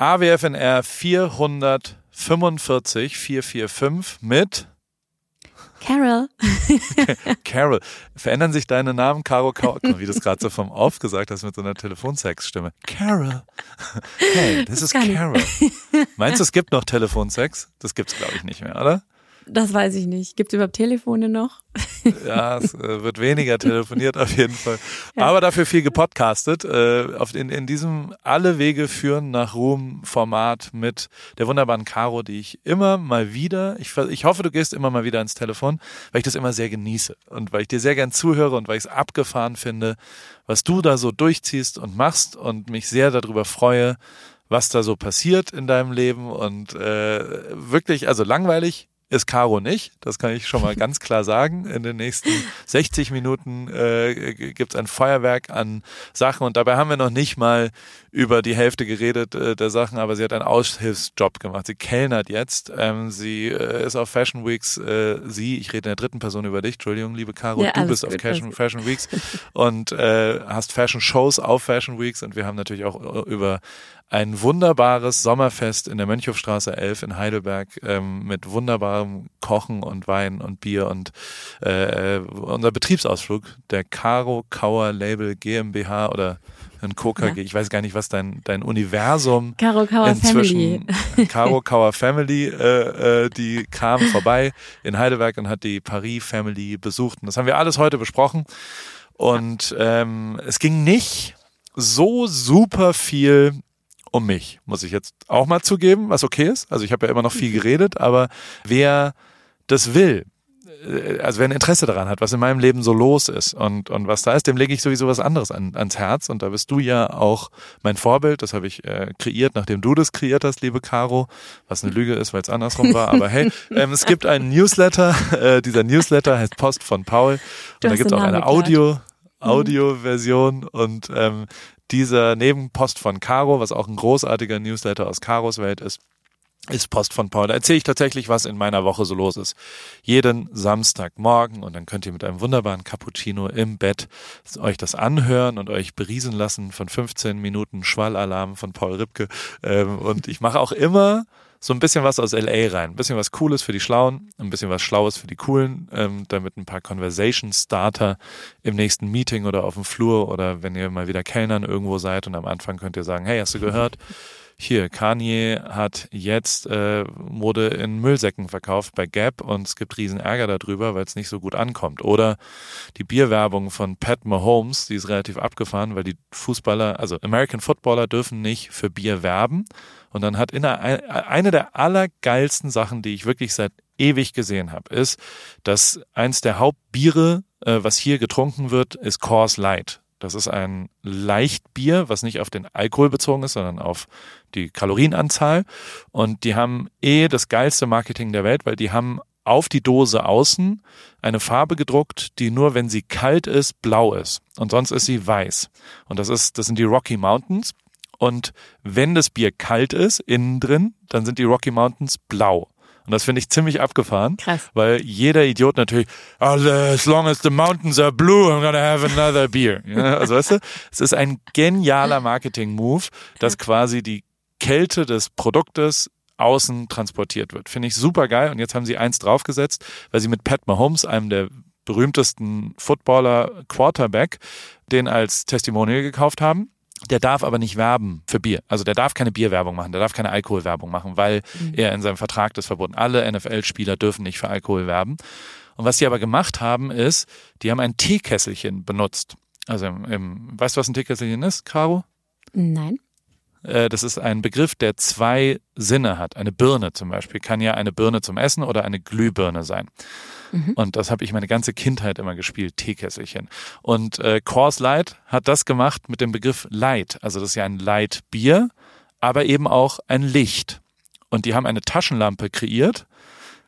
AWFNR 445 445 mit Carol. Carol. Verändern sich deine Namen, Caro, Caro, wie du es gerade so vom Off gesagt hast mit so einer Telefonsex-Stimme. Carol. Hey, this is Carol. Meinst du, es gibt noch Telefonsex? Das gibt's glaube ich nicht mehr, oder? Das weiß ich nicht. Gibt es überhaupt Telefone noch? Ja, es äh, wird weniger telefoniert auf jeden Fall. Ja. Aber dafür viel gepodcastet. Äh, in, in diesem Alle Wege führen nach Ruhm Format mit der wunderbaren Caro, die ich immer mal wieder, ich, ich hoffe, du gehst immer mal wieder ins Telefon, weil ich das immer sehr genieße und weil ich dir sehr gern zuhöre und weil ich es abgefahren finde, was du da so durchziehst und machst und mich sehr darüber freue, was da so passiert in deinem Leben und äh, wirklich, also langweilig ist Caro nicht. Das kann ich schon mal ganz klar sagen. In den nächsten 60 Minuten äh, gibt es ein Feuerwerk an Sachen und dabei haben wir noch nicht mal über die Hälfte geredet äh, der Sachen, aber sie hat einen Aushilfsjob gemacht. Sie kellnert jetzt. Ähm, sie äh, ist auf Fashion Weeks. Äh, sie, ich rede in der dritten Person über dich. Entschuldigung, liebe Caro, ja, du bist gut, auf Fashion, Fashion Weeks und äh, hast Fashion Shows auf Fashion Weeks und wir haben natürlich auch äh, über ein wunderbares Sommerfest in der Mönchhofstraße 11 in Heidelberg ähm, mit wunderbarem Kochen und Wein und Bier und äh, unser Betriebsausflug der Caro Kauer Label GmbH oder ein KKG, ja. ich weiß gar nicht, was dein dein Universum Caro Kauer inzwischen Family. Caro Kauer Family, äh, äh, die kam vorbei in Heidelberg und hat die Paris Family besucht und das haben wir alles heute besprochen und ähm, es ging nicht so super viel um mich, muss ich jetzt auch mal zugeben, was okay ist. Also ich habe ja immer noch viel geredet, aber wer das will, äh, also wer ein Interesse daran hat, was in meinem Leben so los ist und, und was da ist, dem lege ich sowieso was anderes an, ans Herz. Und da bist du ja auch mein Vorbild. Das habe ich äh, kreiert, nachdem du das kreiert hast, liebe Caro. Was eine Lüge ist, weil es andersrum war. Aber hey, ähm, es gibt einen Newsletter. Äh, dieser Newsletter heißt Post von Paul. Und da gibt es auch eine Audio. Mhm. Audio-Version und ähm, dieser Nebenpost von Caro, was auch ein großartiger Newsletter aus Caros Welt ist, ist Post von Paul. Da erzähle ich tatsächlich, was in meiner Woche so los ist. Jeden Samstagmorgen und dann könnt ihr mit einem wunderbaren Cappuccino im Bett euch das anhören und euch beriesen lassen von 15 Minuten Schwallalarm von Paul Ripke. Ähm, und ich mache auch immer so ein bisschen was aus LA rein. Ein bisschen was Cooles für die Schlauen, ein bisschen was Schlaues für die Coolen, ähm, damit ein paar Conversation Starter im nächsten Meeting oder auf dem Flur oder wenn ihr mal wieder Kellnern irgendwo seid und am Anfang könnt ihr sagen, hey, hast du gehört? hier, Kanye hat jetzt äh, Mode in Müllsäcken verkauft bei Gap und es gibt riesen Ärger darüber, weil es nicht so gut ankommt. Oder die Bierwerbung von Pat Mahomes, die ist relativ abgefahren, weil die Fußballer, also American Footballer dürfen nicht für Bier werben. Und dann hat in einer, eine der allergeilsten Sachen, die ich wirklich seit ewig gesehen habe, ist, dass eins der Hauptbiere, äh, was hier getrunken wird, ist Coors Light. Das ist ein Leichtbier, was nicht auf den Alkohol bezogen ist, sondern auf die Kalorienanzahl. Und die haben eh das geilste Marketing der Welt, weil die haben auf die Dose außen eine Farbe gedruckt, die nur, wenn sie kalt ist, blau ist. Und sonst ist sie weiß. Und das ist, das sind die Rocky Mountains. Und wenn das Bier kalt ist, innen drin, dann sind die Rocky Mountains blau. Und das finde ich ziemlich abgefahren, Krass. weil jeder Idiot natürlich, oh, as long as the mountains are blue, I'm gonna have another beer. Ja, also weißt du, es ist ein genialer Marketing-Move, dass quasi die Kälte des Produktes außen transportiert wird. Finde ich super geil. Und jetzt haben sie eins draufgesetzt, weil sie mit Pat Mahomes, einem der berühmtesten Footballer Quarterback, den als Testimonial gekauft haben. Der darf aber nicht werben für Bier. Also der darf keine Bierwerbung machen, der darf keine Alkoholwerbung machen, weil mhm. er in seinem Vertrag das verboten. Alle NFL-Spieler dürfen nicht für Alkohol werben. Und was sie aber gemacht haben, ist, die haben ein Teekesselchen benutzt. Also im, im, weißt du, was ein Teekesselchen ist, Caro? Nein. Äh, das ist ein Begriff, der zwei Sinne hat. Eine Birne zum Beispiel kann ja eine Birne zum Essen oder eine Glühbirne sein. Mhm. Und das habe ich meine ganze Kindheit immer gespielt, Teekesselchen. Und äh, Coors Light hat das gemacht mit dem Begriff Light. Also das ist ja ein Light-Bier, aber eben auch ein Licht. Und die haben eine Taschenlampe kreiert,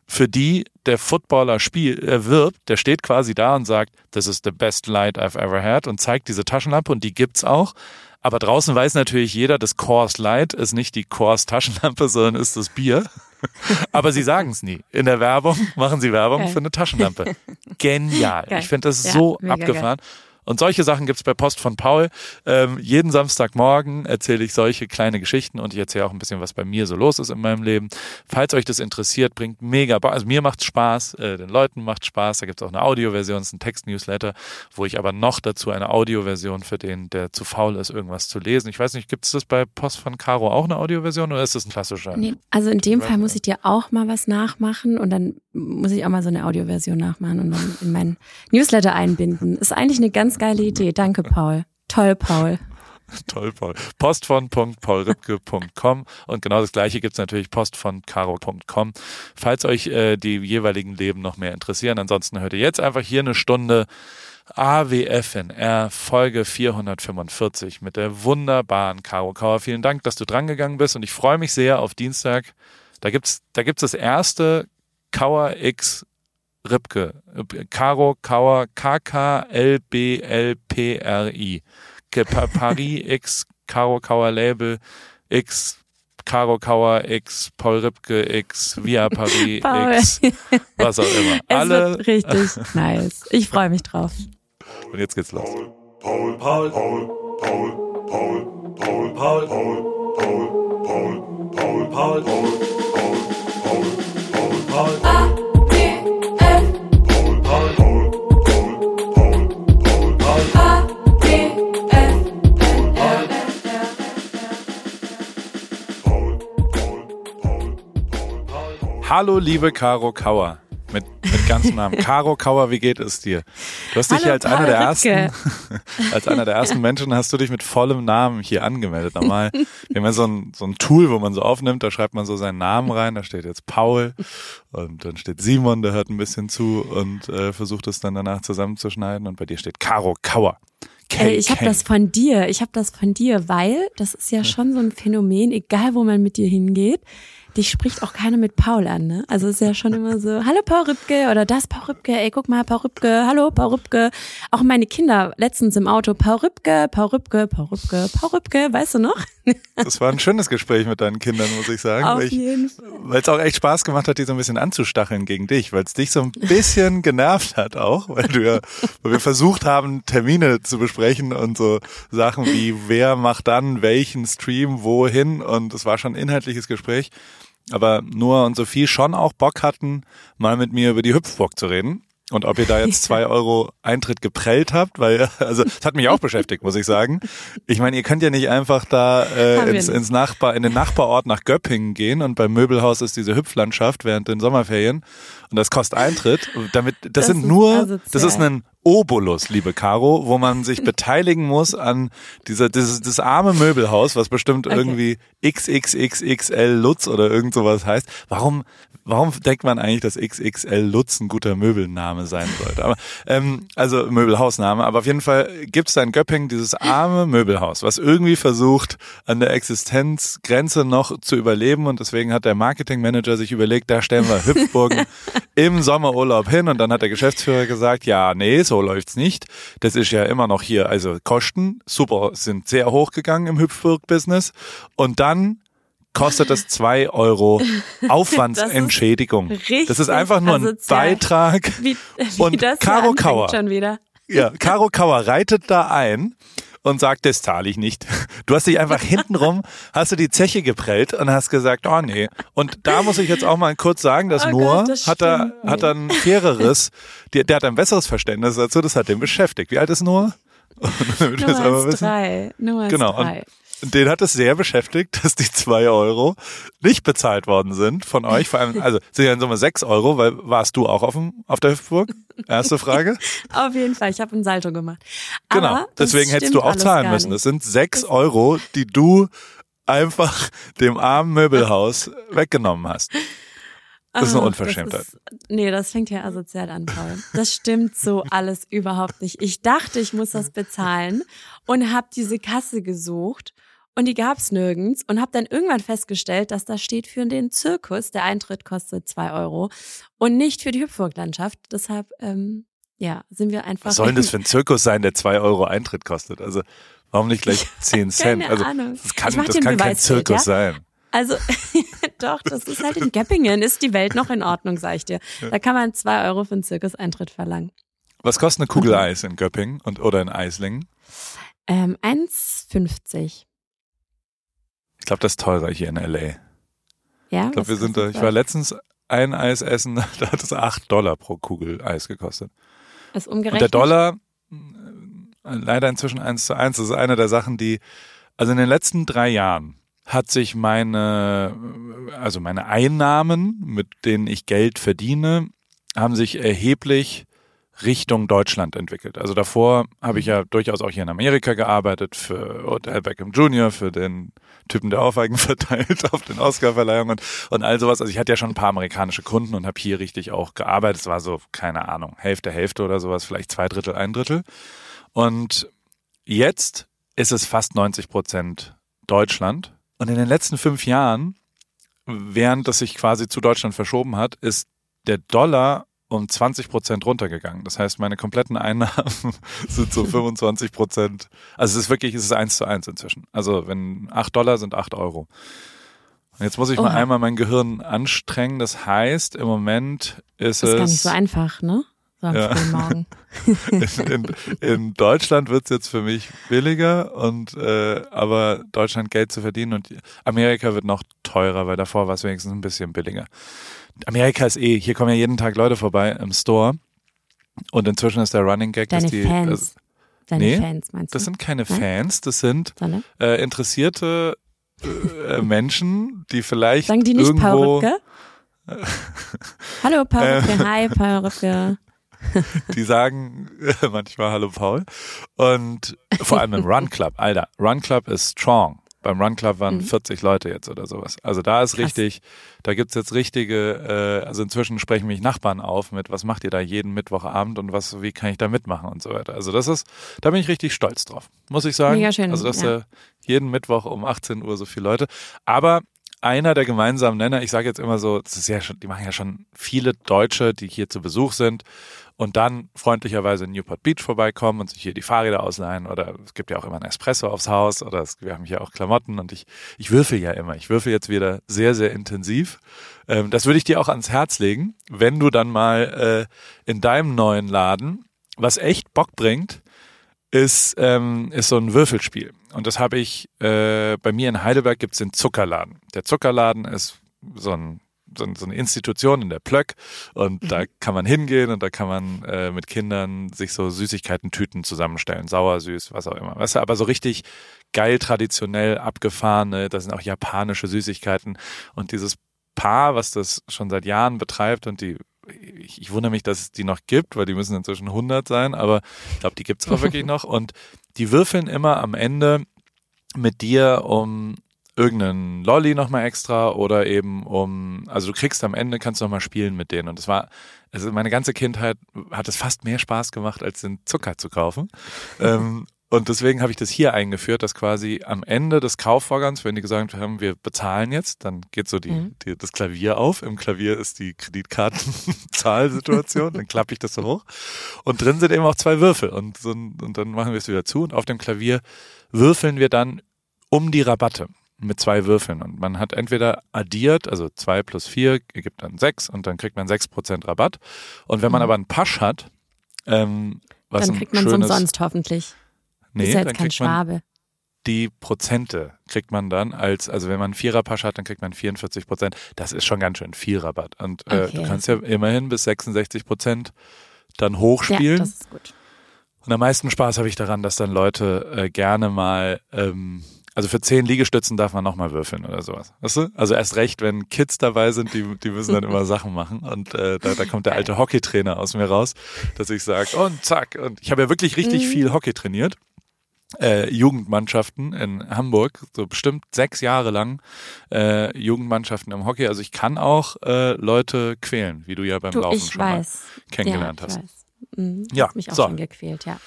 für die der Footballer spiel, äh, wirbt, der steht quasi da und sagt, this is the best light I've ever had und zeigt diese Taschenlampe und die gibt's auch. Aber draußen weiß natürlich jeder, das Coors Light ist nicht die Coors Taschenlampe, sondern ist das Bier. Aber sie sagen es nie. In der Werbung machen sie Werbung geil. für eine Taschenlampe. Genial. Geil. Ich finde das ja, so abgefahren. Geil. Und solche Sachen gibt's bei Post von Paul. Ähm, jeden Samstagmorgen erzähle ich solche kleine Geschichten und ich erzähle auch ein bisschen, was bei mir so los ist in meinem Leben. Falls euch das interessiert, bringt mega, also mir macht's Spaß, äh, den Leuten macht Spaß. Da gibt's auch eine Audioversion, es ist ein Text-Newsletter, wo ich aber noch dazu eine Audioversion für den, der zu faul ist, irgendwas zu lesen. Ich weiß nicht, gibt's das bei Post von Caro auch eine Audioversion oder ist das ein klassischer? Nee, also in dem Fall muss ich dir auch mal was nachmachen und dann muss ich auch mal so eine Audioversion nachmachen und dann in meinen Newsletter einbinden. Ist eigentlich eine ganz geile Idee. Danke, Paul. Toll, Paul. Toll, Paul. Post von paulripke.com und genau das gleiche gibt's natürlich post von caro.com. Falls euch äh, die jeweiligen Leben noch mehr interessieren, ansonsten hört ihr jetzt einfach hier eine Stunde AWFNR Folge 445 mit der wunderbaren Caro Kauer. Vielen Dank, dass du drangegangen bist und ich freue mich sehr auf Dienstag. Da gibt's, da gibt's das erste Kauer X Ripke. Caro Kauer K-K-L-B-L-P-R-I. Paris X Caro Kauer Label X Caro Kauer X Paul Ripke X Via Paris Paul. X was auch immer. Es Alle wird richtig nice. Ich freue mich drauf. und jetzt geht's los. Paul, Paul, Paul, Paul, Paul, Paul, Paul, Paul, Paul, Paul, Paul, Paul, Paul, Paul, Paul, Paul, Paul, Paul, Paul, Hallo liebe Caro Kauer. Mit, mit ganzem Namen. Caro Kauer, wie geht es dir? Du hast dich Hallo, hier als einer der ersten, als einer der ersten Menschen hast du dich mit vollem Namen hier angemeldet. Normal, wir haben ja so ein, so ein Tool, wo man so aufnimmt, da schreibt man so seinen Namen rein, da steht jetzt Paul und dann steht Simon, der hört ein bisschen zu und äh, versucht es dann danach zusammenzuschneiden und bei dir steht Caro Kauer. Ey, ich habe das von dir. Ich habe das von dir, weil das ist ja schon so ein Phänomen, egal wo man mit dir hingeht. Dich spricht auch keiner mit Paul an, ne? Also ist ja schon immer so, hallo Paul Rübke oder das Paul Rübke, ey, guck mal, Paul Rübke, hallo Paul Rübke. Auch meine Kinder letztens im Auto, Paul Rübke, Paul Rübke, Paul Rübke, Paul Rübke, weißt du noch? Das war ein schönes Gespräch mit deinen Kindern, muss ich sagen. Auf ich, jeden Fall. Weil es auch echt Spaß gemacht hat, die so ein bisschen anzustacheln gegen dich, weil es dich so ein bisschen genervt hat auch, weil du ja, weil wir versucht haben, Termine zu besprechen und so Sachen wie, wer macht dann welchen Stream wohin und es war schon ein inhaltliches Gespräch. Aber Noah und Sophie schon auch Bock hatten, mal mit mir über die Hüpfburg zu reden. Und ob ihr da jetzt zwei Euro Eintritt geprellt habt, weil, also, das hat mich auch beschäftigt, muss ich sagen. Ich meine, ihr könnt ja nicht einfach da äh, ins, ins Nachbar, in den Nachbarort nach Göppingen gehen und beim Möbelhaus ist diese Hüpflandschaft während den Sommerferien und das kostet Eintritt. Damit, das, Das sind nur, asozial. das ist ein Obolus, liebe Caro, wo man sich beteiligen muss an dieser, dieses, das arme Möbelhaus, was bestimmt Okay. irgendwie XXXXL Lutz oder irgend sowas heißt. Warum, warum denkt man eigentlich, dass XXL Lutz ein guter Möbelname sein sollte? Aber, ähm, also Möbelhausname. Aber auf jeden Fall gibt's da in Göppingen dieses arme Möbelhaus, was irgendwie versucht, an der Existenzgrenze noch zu überleben. Und deswegen hat der Marketingmanager sich überlegt, da stellen wir Hüpfburgen im Sommerurlaub hin. Und dann hat der Geschäftsführer gesagt, ja, nee, so läuft's nicht. Das ist ja immer noch hier, also Kosten, super, sind sehr hoch gegangen im Hüpfburg-Business. Und dann kostet das zwei Euro Aufwandsentschädigung. Das ist richtig das ist einfach nur ein asozial. Beitrag. Wie, wie Und das anfängt Kauer. schon wieder. Ja, Caro Kauer reitet da ein und sagt, das zahle ich nicht. Du hast dich einfach hintenrum, hast du die Zeche geprellt und hast gesagt, oh nee. Und da muss ich jetzt auch mal kurz sagen, dass Oh Noah Gott, das hat da, hat da ein faireres, der, der hat ein besseres Verständnis dazu, das hat den beschäftigt. Wie alt ist Noah? Nummer wissen. drei. Nummer Genau. drei. Und den hat es sehr beschäftigt, dass die zwei Euro nicht bezahlt worden sind von euch. Vor allem, also sind ja in Summe sechs Euro, weil warst du auch auf, dem, auf der Hüpfburg? Erste Frage. Auf jeden Fall, ich habe ein Salto gemacht. Genau. Aber das Deswegen hättest du auch zahlen müssen. Das sind sechs Euro, die du einfach dem armen Möbelhaus weggenommen hast. Das ist eine Ah, Unverschämtheit. Das ist, nee, das fängt ja asozial an, Paul. Das stimmt so alles überhaupt nicht. Ich dachte, ich muss das bezahlen und habe diese Kasse gesucht und die gab's nirgends und habe dann irgendwann festgestellt, dass da steht für den Zirkus, der Eintritt kostet zwei Euro und nicht für die Hüpfburglandschaft. Deshalb, ähm, ja, sind wir einfach. Was soll denn das für ein Zirkus sein, der zwei Euro Eintritt kostet? Also warum nicht gleich zehn Cent? Keine Also Ahnung. das kann, das kann kein Zirkus ja? sein. Also, doch, das ist halt in Göppingen, ist die Welt noch in Ordnung, sag ich dir. Da kann man zwei Euro für einen Zirkuseintritt verlangen. Was kostet eine Kugel Eis in Göppingen und, oder in Eislingen? Ähm, 1,50. Ich glaube, das ist teurer hier in L.A. Ja, Ich glaube, wir sind da, ich war letztens ein Eis essen, da hat es 8 Dollar pro Kugel Eis gekostet. Ist Und umgerechnet. der Dollar, äh, leider inzwischen eins zu eins, das ist eine der Sachen, die, also in den letzten drei Jahren hat sich meine, also meine Einnahmen, mit denen ich Geld verdiene, haben sich erheblich Richtung Deutschland entwickelt. Also davor habe ich ja durchaus auch hier in Amerika gearbeitet für Odell Beckham Jr., für den Typen, der Aufweigen verteilt auf den Oscarverleihungen und, und all sowas. Also ich hatte ja schon ein paar amerikanische Kunden und habe hier richtig auch gearbeitet. Es war so, keine Ahnung, Hälfte, Hälfte oder sowas, vielleicht zwei Drittel, ein Drittel. Und jetzt ist es fast 90 Prozent Deutschland. Und in den letzten fünf Jahren, während das sich quasi zu Deutschland verschoben hat, ist der Dollar um 20 Prozent runtergegangen. Das heißt, meine kompletten Einnahmen sind so 25 Prozent. Also es ist wirklich, es ist eins zu eins inzwischen. Also wenn acht Dollar sind acht Euro. Und jetzt muss ich mal Oha. einmal mein Gehirn anstrengen. Das heißt, im Moment ist, ist es gar nicht so einfach, ne? Ja. Morgen. in, in Deutschland wird's jetzt für mich billiger und äh, aber Deutschland Geld zu verdienen und Amerika wird noch teurer, weil davor war es wenigstens ein bisschen billiger. Amerika ist eh, hier kommen ja jeden Tag Leute vorbei im Store und inzwischen ist der Running Gag, Deine dass die Fans. äh, Deine nee, Fans, meinst du? das sind keine Nein? Fans, das sind äh, interessierte äh, Menschen, die vielleicht Sagen die nicht irgendwo Perücke? Hallo Perücke, Ähm. hi Perücke. die sagen manchmal Hallo Paul. Und vor allem im Run Club, Alter, Run Club ist strong. Beim Run Club waren Mhm. 40 Leute jetzt oder sowas. Also da ist Krass. richtig, da gibt's jetzt richtige, äh, also inzwischen sprechen mich Nachbarn auf mit, was macht ihr da jeden Mittwochabend und was, wie kann ich da mitmachen und so weiter. Also das ist, da bin ich richtig stolz drauf, muss ich sagen. Mega schön, Also dass ja. jeden Mittwoch um 18 Uhr so viele Leute. Aber einer der gemeinsamen Nenner, ich sage jetzt immer so, das ist ja schon, die machen ja schon viele Deutsche, die hier zu Besuch sind und dann freundlicherweise in Newport Beach vorbeikommen und sich hier die Fahrräder ausleihen oder es gibt ja auch immer ein Espresso aufs Haus oder es, wir haben hier auch Klamotten und ich, ich würfel ja immer. Ich würfel jetzt wieder sehr, sehr intensiv. Ähm, das würde ich dir auch ans Herz legen, wenn du dann mal äh, in deinem neuen Laden, was echt Bock bringt, ist, ähm, ist so ein Würfelspiel. Und das habe ich, äh, bei mir in Heidelberg gibt's den Zuckerladen. Der Zuckerladen ist so, ein, so, ein, so eine Institution in der Plöck und da kann man hingehen und da kann man äh, mit Kindern sich so Süßigkeiten-Tüten zusammenstellen. Sauer, süß, was auch immer. Weißt du, aber so richtig geil, traditionell, abgefahrene, da sind auch japanische Süßigkeiten und dieses Paar, was das schon seit Jahren betreibt und die ich, ich wundere mich, dass es die noch gibt, weil die müssen inzwischen 100 sein, aber ich glaube, die gibt's auch wirklich noch. Und die würfeln immer am Ende mit dir um irgendeinen Lolly nochmal extra oder eben um, also du kriegst am Ende, kannst du nochmal spielen mit denen. Und das war, also meine ganze Kindheit hat es fast mehr Spaß gemacht, als den Zucker zu kaufen. ähm, und deswegen habe ich das hier eingeführt, dass quasi am Ende des Kaufvorgangs, wenn die gesagt haben, wir bezahlen jetzt, dann geht so die, Mhm. die, das Klavier auf. Im Klavier ist die Kreditkartenzahlsituation, dann klappe ich das so hoch. Und drin sind eben auch zwei Würfel. Und, so, und dann machen wir es wieder zu. Und auf dem Klavier würfeln wir dann um die Rabatte mit zwei Würfeln. Und man hat entweder addiert, also zwei plus vier ergibt dann sechs und dann kriegt man sechs Prozent Rabatt. Und wenn man Mhm. aber einen Pasch hat, ähm, was Dann kriegt man es umsonst hoffentlich. Nee, ist ja dann jetzt kein Schwabe. die Prozente kriegt man dann als, also wenn man einen Viererpasch hat, dann kriegt man 44 Prozent. Das ist schon ganz schön viel Rabatt. Und äh, Okay. du kannst ja immerhin bis 66 Prozent dann Ja, hochspielen. das ist gut. Und am meisten Spaß habe ich daran, dass dann Leute äh, gerne mal, ähm, also für zehn Liegestützen darf man nochmal würfeln oder sowas. Weißt du? Also erst recht, wenn Kids dabei sind, die, die müssen dann immer Sachen machen. Und äh, da, da kommt der alte Hockeytrainer aus mir raus, dass ich sage, und zack. Und ich habe ja wirklich richtig Mhm. viel Hockey trainiert. Äh, Jugendmannschaften in Hamburg, so bestimmt sechs Jahre lang äh, Jugendmannschaften im Hockey. Also ich kann auch äh, Leute quälen, wie du ja beim Du, Laufen schon mal weiß. kennengelernt ja, ich hast. Mhm, Ja, mich auch so. schon gequält, ja.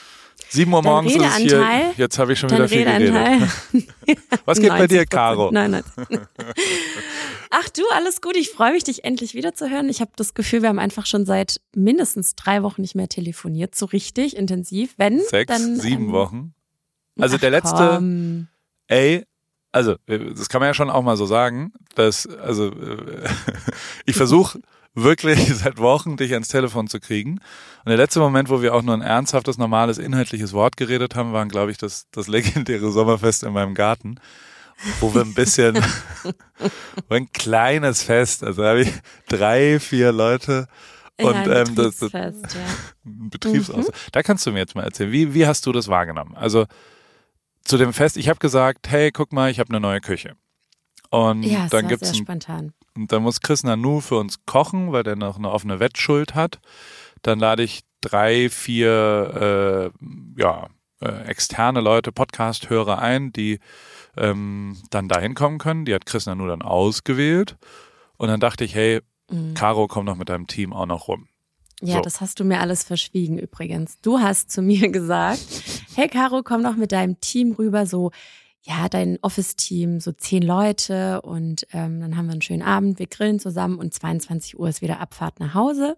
Sieben Uhr Dein morgens ist es hier. Jetzt habe ich schon wieder viel geredet. Redeanteil. Was geht bei dir, 90%. Caro? Nein, nein. Ach du, alles gut. Ich freue mich, dich endlich wiederzuhören. Ich habe das Gefühl, wir haben einfach schon seit mindestens drei Wochen nicht mehr telefoniert, so richtig intensiv. Wenn, Sechs, dann sieben ähm, Wochen. Also ach, der letzte, komm. ey, also äh, das kann man ja schon auch mal so sagen, dass also äh, ich versuche wirklich seit Wochen, dich ans Telefon zu kriegen. Und der letzte Moment, wo wir auch nur ein ernsthaftes, normales, inhaltliches Wort geredet haben, waren, glaube ich, das, das legendäre Sommerfest in meinem Garten, wo wir ein bisschen, ein kleines Fest, also da habe ich drei, vier Leute und ja, ähm, das, das ja. Betriebsaus. Mhm. Da kannst du mir jetzt mal erzählen, wie, wie hast du das wahrgenommen? Also zu dem Fest, ich habe gesagt, hey, guck mal, ich habe eine neue Küche. Und ja, dann gibt's sehr ein, spontan. und dann muss Chris Nanu für uns kochen, weil der noch eine offene Wettschuld hat. Dann lade ich drei, vier äh, ja, äh, externe Leute, Podcast-Hörer ein, die ähm, dann da hinkommen können. Die hat Chris Nanu dann ausgewählt. Und dann dachte ich, hey, Mhm. Caro, komm noch mit deinem Team auch noch rum. Ja, So. das hast du mir alles verschwiegen übrigens. Du hast zu mir gesagt, hey Caro, komm doch mit deinem Team rüber, so, ja, dein Office-Team, so zehn Leute und ähm, dann haben wir einen schönen Abend, wir grillen zusammen und 22 Uhr ist wieder Abfahrt nach Hause.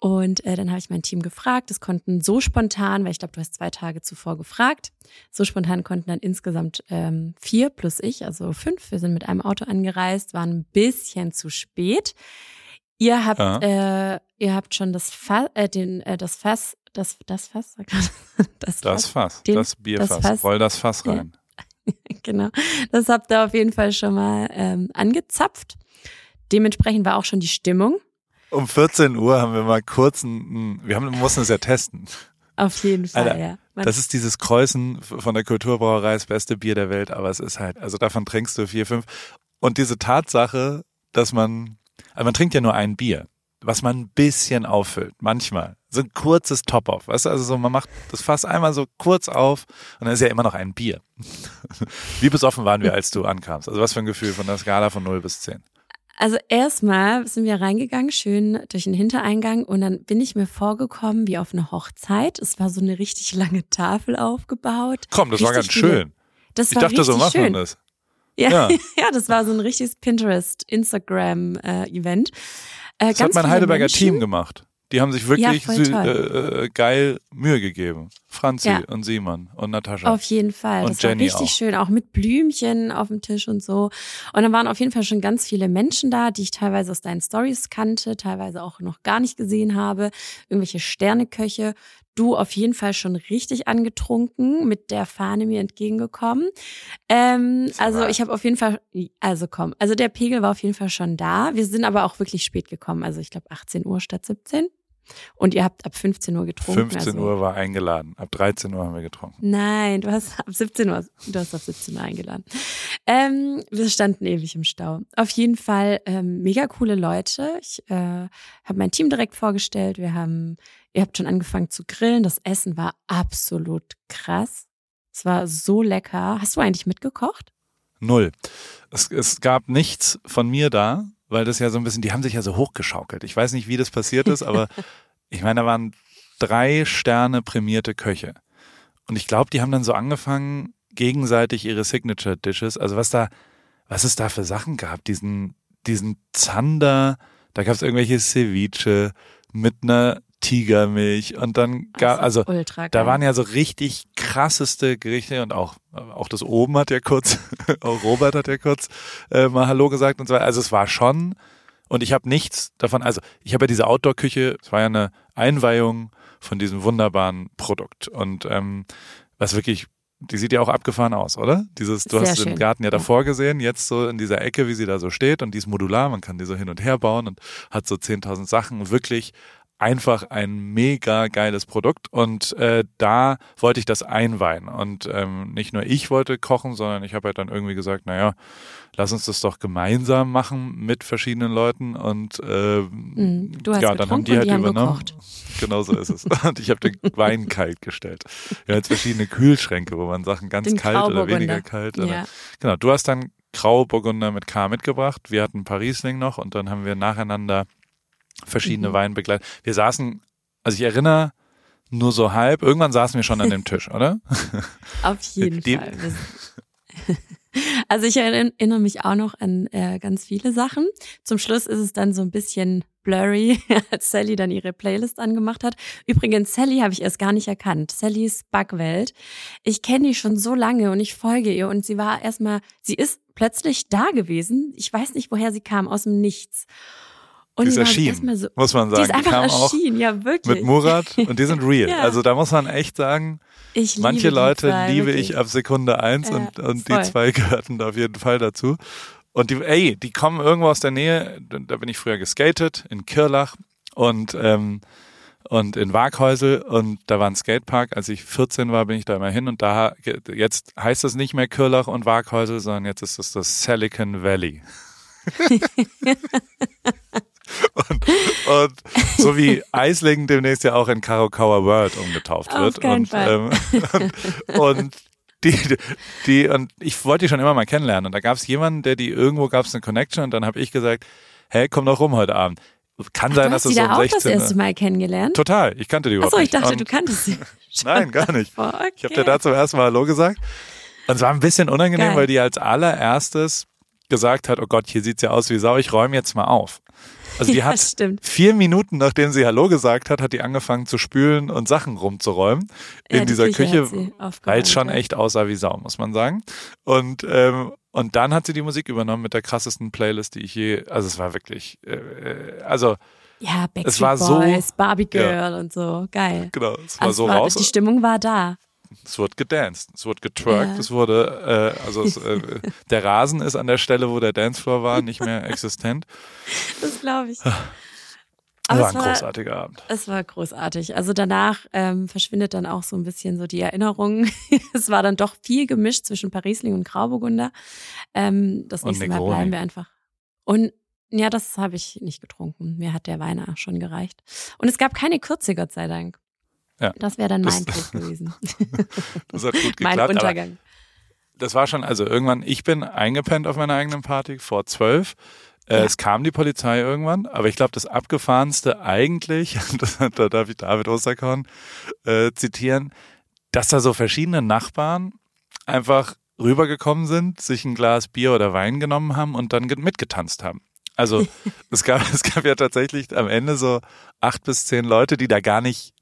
Und äh, dann habe ich mein Team gefragt. Es konnten so spontan, weil ich glaube, du hast zwei Tage zuvor gefragt, so spontan konnten dann insgesamt ähm, vier plus ich, also fünf. Wir sind mit einem Auto angereist, waren ein bisschen zu spät. Ihr habt, äh, ihr habt schon das Fass, äh, den, äh, das Fass, das, das Fass, das, Das Fass, Den- das Bierfass. das Fass. Roll das Fass Ja. rein. genau. Das habt ihr auf jeden Fall schon mal ähm, angezapft. Dementsprechend war auch schon die Stimmung. Um 14 Uhr haben wir mal kurz ein, wir haben, mussten es ja testen. Auf jeden Fall, Alter, ja. Man, Das ist dieses Kreuzen von der Kulturbrauerei, das beste Bier der Welt, aber es ist halt, also davon trinkst du vier, fünf. Und diese Tatsache, dass man, also man trinkt ja nur ein Bier, was man ein bisschen auffüllt, manchmal. So ein kurzes Top-Off, weißt du, also so, man macht das Fass einmal so kurz auf und dann ist ja immer noch ein Bier. Wie besoffen waren wir, als du ankamst? Also was für ein Gefühl von der Skala von 0 bis 10? Also erstmal sind wir reingegangen, schön durch den Hintereingang und dann bin ich mir vorgekommen wie auf eine Hochzeit. Es war so eine richtig lange Tafel aufgebaut. Komm, das war ganz Richtig schön. Das Ich war dachte, so richtig macht schön. man das. Ja, Ja. ja. das war so ein richtiges Pinterest, Instagram-Event. Äh, Das hat mein Heidelberger Team gemacht. Die haben sich wirklich toll. äh, äh, geil Mühe gegeben. Franzi Ja. und Simon und Natascha. Auf jeden Fall. Und das Jenny war richtig auch. schön, auch mit Blümchen auf dem Tisch und so. Und dann waren auf jeden Fall schon ganz viele Menschen da, die ich teilweise aus deinen Stories kannte, teilweise auch noch gar nicht gesehen habe. Irgendwelche Sterneköche. Du auf jeden Fall schon richtig angetrunken, mit der Fahne mir entgegengekommen. Ähm, also ich habe auf jeden Fall, also komm, also der Pegel war auf jeden Fall schon da. Wir sind aber auch wirklich spät gekommen. Also ich glaube 18 Uhr statt 17. Und ihr habt ab 15 Uhr getrunken. 15 also, Uhr war eingeladen. Ab 13 Uhr haben wir getrunken. Nein, du hast ab 17 Uhr, du hast ab 17 Uhr eingeladen. Ähm, wir standen ewig im Stau. Auf jeden Fall ähm, mega coole Leute. Ich äh, habe mein Team direkt vorgestellt. Wir haben, ihr habt schon angefangen zu grillen. Das Essen war absolut krass. Es war so lecker. Hast du eigentlich mitgekocht? Null. Es, es gab nichts von mir da, weil das ja so ein bisschen, die haben sich ja so hochgeschaukelt. Ich weiß nicht, wie das passiert ist, aber ich meine, da waren drei Sterne prämierte Köche. Und ich glaube, die haben dann so angefangen, gegenseitig ihre Signature Dishes, also was da, was es da für Sachen gab, diesen, diesen Zander, da gab es irgendwelche Ceviche mit einer Tigermilch und dann gab, also ultra da waren ja so richtig krasseste Gerichte und auch, auch das oben hat ja kurz, auch Robert hat ja kurz äh, mal Hallo gesagt und so weiter. Also es war schon, und ich habe nichts davon, also ich habe ja diese Outdoor-Küche, es war ja eine Einweihung von diesem wunderbaren Produkt. Und ähm, was wirklich, die sieht ja auch abgefahren aus, oder? Dieses, du Sehr hast den schön, Garten ja ja. davor gesehen, jetzt so in dieser Ecke, wie sie da so steht und die ist modular, man kann die so hin und her bauen und hat so 10.000 Sachen, wirklich einfach ein mega geiles Produkt und äh, da wollte ich das einweihen und ähm, nicht nur ich wollte kochen, sondern ich habe halt dann irgendwie gesagt, naja, lass uns das doch gemeinsam machen mit verschiedenen Leuten und äh. Du hast ja, dann haben die halt die haben übernommen. gekocht. Genau so ist es. Und ich habe den Wein kalt gestellt. Wir haben jetzt verschiedene Kühlschränke, wo man Sachen ganz Den kalt oder weniger kalt. Oder, Ja. Genau, du hast dann Grauburgunder mit K mitgebracht. Wir hatten Riesling noch und dann haben wir nacheinander verschiedene Mhm. Weine begleitet. Wir saßen, also ich erinnere nur so halb, irgendwann saßen wir schon an dem Tisch, oder? Auf jeden Die- Fall. Also ich erinnere mich auch noch an äh, ganz viele Sachen. Zum Schluss ist es dann so ein bisschen blurry, als Sally dann ihre Playlist angemacht hat. Übrigens, Sally habe ich erst gar nicht erkannt. Sallys Backwelt. Ich kenne die schon so lange und ich folge ihr und sie war erstmal, sie ist plötzlich da gewesen. Ich weiß nicht, woher sie kam, aus dem Nichts. Und die ist die erschienen, so- muss man sagen. Die ist einfach auch erschienen, ja wirklich. mit Murat und die sind real. Ja. Also da muss man echt sagen, ich manche die Leute zwei, liebe wirklich. ich ab Sekunde eins Ja, und, und voll. die zwei gehörten da auf jeden Fall dazu. Und die, ey, die kommen irgendwo aus der Nähe, da bin ich früher geskatet, in Kirlach und, ähm, und in Waghäusel und da war ein Skatepark. Als ich 14 war, bin ich da immer hin und da, jetzt heißt es nicht mehr Kirlach und Waghäusel, sondern jetzt ist es das Silicon Valley. und, und so wie Eislingen demnächst ja auch in Karokawa World umgetauft Auf wird. keinen und, Fall. Ähm, und, und die, die, und ich wollte die schon immer mal kennenlernen. Und da gab es jemanden, der die irgendwo gab es eine Connection und dann habe ich gesagt, hey, komm doch rum heute Abend. Kann sein, Du dass hast es die so da um auch das 16 erste Mal kennengelernt? Total, ich kannte die überhaupt Achso, ich dachte, Und- du kanntest sie. Nein, gar nicht. Okay. Ich habe dir da zum ersten Mal Hallo gesagt. Und es war ein bisschen unangenehm, Geil. weil die als allererstes gesagt hat, oh Gott, hier sieht's ja aus wie Sau, ich räume jetzt mal auf. Also die Ja, hat stimmt. vier Minuten, nachdem sie Hallo gesagt hat, hat die angefangen zu spülen und Sachen rumzuräumen Ja, in die dieser Küche Küche, weil es schon ja. echt aussah wie Sau, muss man sagen. Und ähm, und dann hat sie die Musik übernommen mit der krassesten Playlist, die ich je, also es war wirklich, äh, also Ja, Backstreet Es war so- Boys, Barbie Ja. Girl und so. Geil. genau, es war Also so es raus. Die Stimmung war da. Es wurde gedanced, es wurde getwerkt, Ja. es wurde, äh, also es, äh, der Rasen ist an der Stelle, wo der Dancefloor war, nicht mehr existent. Das glaube ich. Das Aber war es ein war, großartiger Abend. es war großartig. Also danach ähm, verschwindet dann auch so ein bisschen so die Erinnerung. es war dann doch viel gemischt zwischen Parisling und Grauburgunder. Ähm, das Und nächste Mal Negroni. bleiben wir einfach. Und ja, das habe ich nicht getrunken. Mir hat der Wein schon gereicht. Und es gab keine Kürze, Gott sei Dank. Ja. Das wäre dann mein Das- Tod gewesen. Das hat gut mein geklappt. Aber Untergang. das war schon, also irgendwann, ich bin eingepennt auf meiner eigenen Party vor zwölf. Äh, Ja. Es kam die Polizei irgendwann, aber ich glaube, das abgefahrenste eigentlich, das, da darf ich David Osterkorn äh, zitieren, dass da so verschiedene Nachbarn einfach rübergekommen sind, sich ein Glas Bier oder Wein genommen haben und dann ge- mitgetanzt haben. Also es gab, es gab ja tatsächlich am Ende so acht bis zehn Leute, die da gar nicht,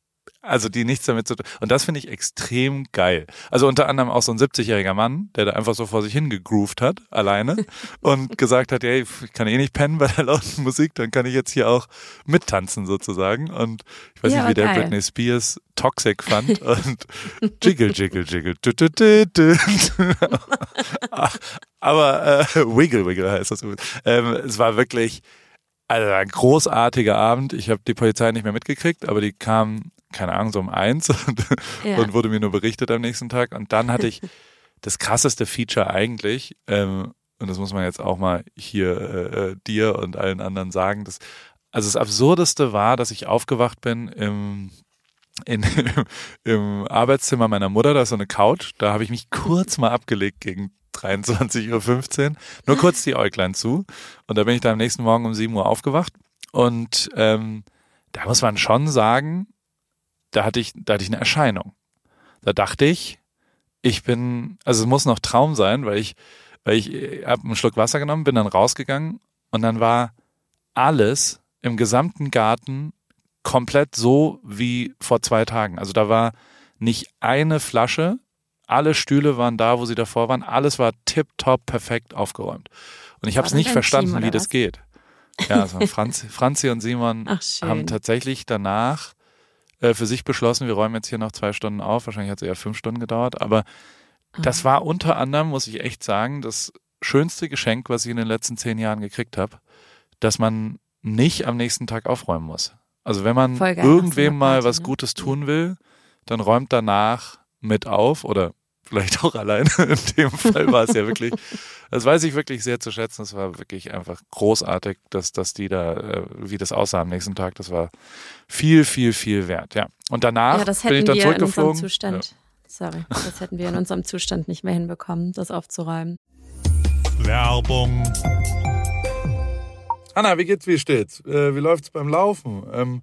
also die nichts damit zu tun. Und das finde ich extrem geil. Also unter anderem auch so ein 70-jähriger Mann, der da einfach so vor sich hingegroovt hat, alleine, und gesagt hat, ey, ich kann eh nicht pennen bei der lauten Musik, dann kann ich jetzt hier auch mittanzen sozusagen. Und ich weiß Ja, nicht, wie der geil. Britney Spears Toxic fand und Jiggle, Jiggle, Jiggle. Du, du, du, Aber äh, Wiggle, Wiggle heißt das. Ähm, es war wirklich also ein großartiger Abend. Ich habe die Polizei nicht mehr mitgekriegt, aber die kam, keine Ahnung, so um eins und, Ja. und wurde mir nur berichtet am nächsten Tag. Und dann hatte ich das krasseste Feature eigentlich, ähm, und das muss man jetzt auch mal hier äh, äh, dir und allen anderen sagen, dass, also das Absurdeste war, dass ich aufgewacht bin im in, im Arbeitszimmer meiner Mutter, da ist so eine Couch, da habe ich mich kurz mal abgelegt gegen 23.15 Uhr, nur kurz die Äuglein zu und da bin ich dann am nächsten Morgen um 7 Uhr aufgewacht und ähm, da muss man schon sagen, da hatte ich, da hatte ich eine Erscheinung. Da dachte ich, ich bin, also es muss noch Traum sein, weil ich, weil ich habe einen Schluck Wasser genommen, bin dann rausgegangen und dann war alles im gesamten Garten komplett so wie vor zwei Tagen. Also da war nicht eine Flasche, alle Stühle waren da, wo sie davor waren, alles war tipptopp perfekt aufgeräumt. Und ich habe es nicht verstanden, Team, wie das was? geht. Ja, also Franzi, Franzi und Simon Ach, haben tatsächlich danach äh, für sich beschlossen, wir räumen jetzt hier noch zwei Stunden auf. Wahrscheinlich hat es eher fünf Stunden gedauert, aber das war unter anderem, muss ich echt sagen, das schönste Geschenk, was ich in den letzten zehn Jahren gekriegt habe, dass man nicht am nächsten Tag aufräumen muss. Also wenn man irgendwem mal was ne? Gutes tun will, dann räumt danach mit auf oder vielleicht auch alleine. In dem Fall war es ja wirklich, das weiß ich wirklich sehr zu schätzen. Es war wirklich einfach großartig, dass, dass die da, äh, wie das aussah am nächsten Tag, das war viel, viel, viel wert. Ja. Und danach ja, das bin ich hätten dann wir in unserem zurückgeflogen. Zustand. Sorry, das hätten wir in unserem Zustand nicht mehr hinbekommen, das aufzuräumen. Werbung. Anna, wie geht's, wie steht's? Äh, wie läuft's beim Laufen? Ähm,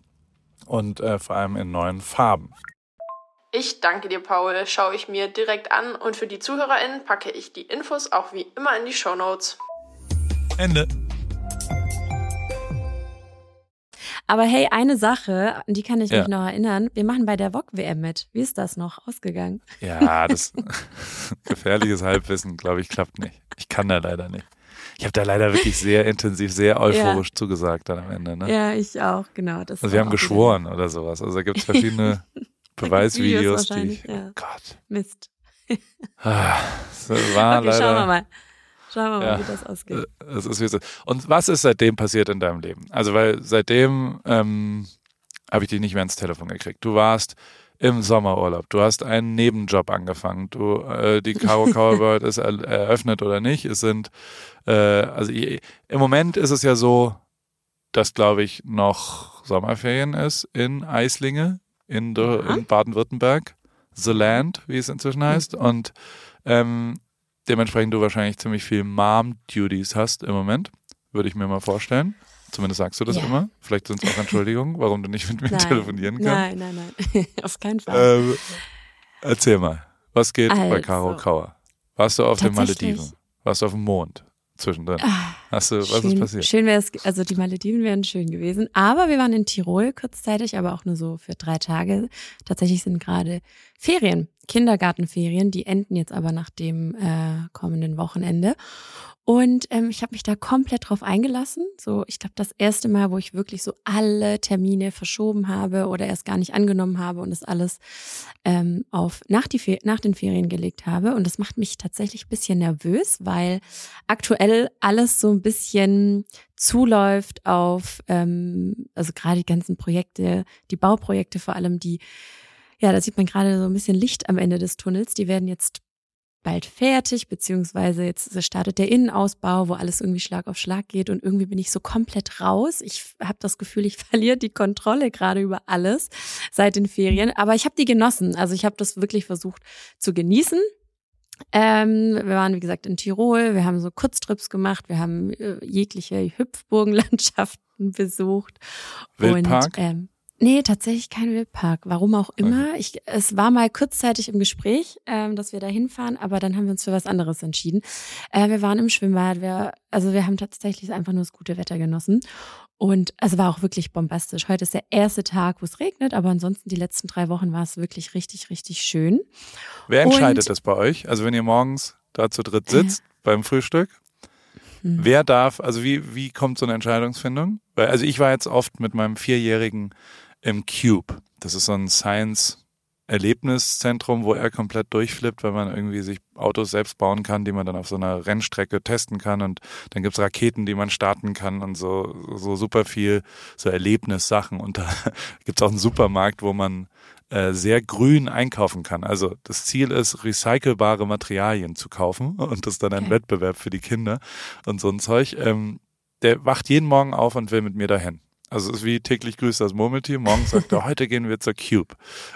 und äh, vor allem in neuen Farben. Ich danke dir, Paul. Schaue ich mir direkt an und für die ZuhörerInnen packe ich die Infos auch wie immer in die Show Notes. Ende. Aber hey, eine Sache, an die kann ich Ja. mich noch erinnern. Wir machen bei der VOG-WM mit. Wie ist das noch ausgegangen? Ja, das gefährliches Halbwissen, glaube ich, klappt nicht. Ich kann da leider nicht. Ich habe da leider wirklich sehr intensiv, sehr euphorisch zugesagt dann am Ende. Ne? Ja, ich auch, genau. Das Also wir haben auch wieder geschworen oder sowas. Also da gibt es verschiedene Beweisvideos, die ich, ja. oh Gott. Mist. Ah, Das war Okay, schauen wir leider. mal. Schauen wir mal, Ja. wie das ausgeht. äh, Es ist wie es ist. Und was ist seitdem passiert in deinem Leben? Also weil seitdem ähm, habe ich dich nicht mehr ins Telefon gekriegt. Du warst im Sommerurlaub. Du hast einen Nebenjob angefangen. Du äh, die Caro World ist er, eröffnet oder nicht. Es sind äh, also i- im Moment ist es ja so, dass glaube ich noch Sommerferien ist in Eislinge in, in Baden-Württemberg, The Land, wie es inzwischen heißt. Und ähm, dementsprechend du wahrscheinlich ziemlich viel Mom-Duties hast im Moment, würde ich mir mal vorstellen. Zumindest sagst du das Ja. immer. Vielleicht sind es auch Entschuldigungen, warum du nicht mit mir Nein. telefonieren kannst. Nein, nein, nein. Auf keinen Fall. Ähm, erzähl mal, was geht bei Also. Caro Kauer? Warst du auf den. Malediven? Warst du auf dem Mond zwischendrin? Ah, Hast du, was schön, ist passiert? Schön wäre es, also die Malediven wären schön gewesen. Aber wir waren in Tirol kurzzeitig, aber auch nur so für drei Tage. Tatsächlich sind gerade Ferien, Kindergartenferien, die enden jetzt aber nach dem äh, kommenden Wochenende. Und ähm, ich habe mich da komplett drauf eingelassen. So, ich glaube, das erste Mal, wo ich wirklich so alle Termine verschoben habe oder erst gar nicht angenommen habe und das alles ähm, auf nach, die nach den Ferien gelegt habe. Und das macht mich tatsächlich ein bisschen nervös, weil aktuell alles so ein bisschen zuläuft auf, ähm, also gerade die ganzen Projekte, die Bauprojekte vor allem, die, ja, da sieht man gerade so ein bisschen Licht am Ende des Tunnels. Die werden jetzt bald fertig, beziehungsweise jetzt startet der Innenausbau, wo alles irgendwie Schlag auf Schlag geht und irgendwie bin ich so komplett raus. Ich habe das Gefühl, ich verliere die Kontrolle gerade über alles seit den Ferien, aber ich habe die genossen. Also ich habe das wirklich versucht zu genießen. Ähm, wir waren, wie gesagt, in Tirol, wir haben so Kurztrips gemacht, wir haben äh, jegliche Hüpfburgenlandschaften besucht. Wildpark? Und, ähm, nee, tatsächlich kein Wildpark. Warum auch immer. Ich, es war mal kurzzeitig im Gespräch, ähm, dass wir da hinfahren, aber dann haben wir uns für was anderes entschieden. Äh, wir waren im Schwimmbad, wir, also wir haben tatsächlich einfach nur das gute Wetter genossen. Und es war auch wirklich bombastisch. Heute ist der erste Tag, wo es regnet, aber ansonsten die letzten drei Wochen war es wirklich richtig, richtig schön. Wer entscheidet Und- das bei euch? Also wenn ihr morgens da zu dritt sitzt beim Frühstück, Hm. wer darf, also wie, wie kommt so eine Entscheidungsfindung? Weil, also ich war jetzt oft mit meinem Vierjährigen im Cube. Das ist so ein Science Erlebniszentrum, wo er komplett durchflippt, weil man irgendwie sich Autos selbst bauen kann, die man dann auf so einer Rennstrecke testen kann und dann gibt's Raketen, die man starten kann und so, so super viel so Erlebnissachen und da gibt's auch einen Supermarkt, wo man äh, sehr grün einkaufen kann. Also das Ziel ist, recycelbare Materialien zu kaufen und das ist dann ein Okay. Wettbewerb für die Kinder und so ein Zeug. Ähm, der wacht jeden Morgen auf und will mit mir dahin. Also es ist wie täglich grüßt das Murmeltier. Morgen sagt er, heute gehen wir zur Cube.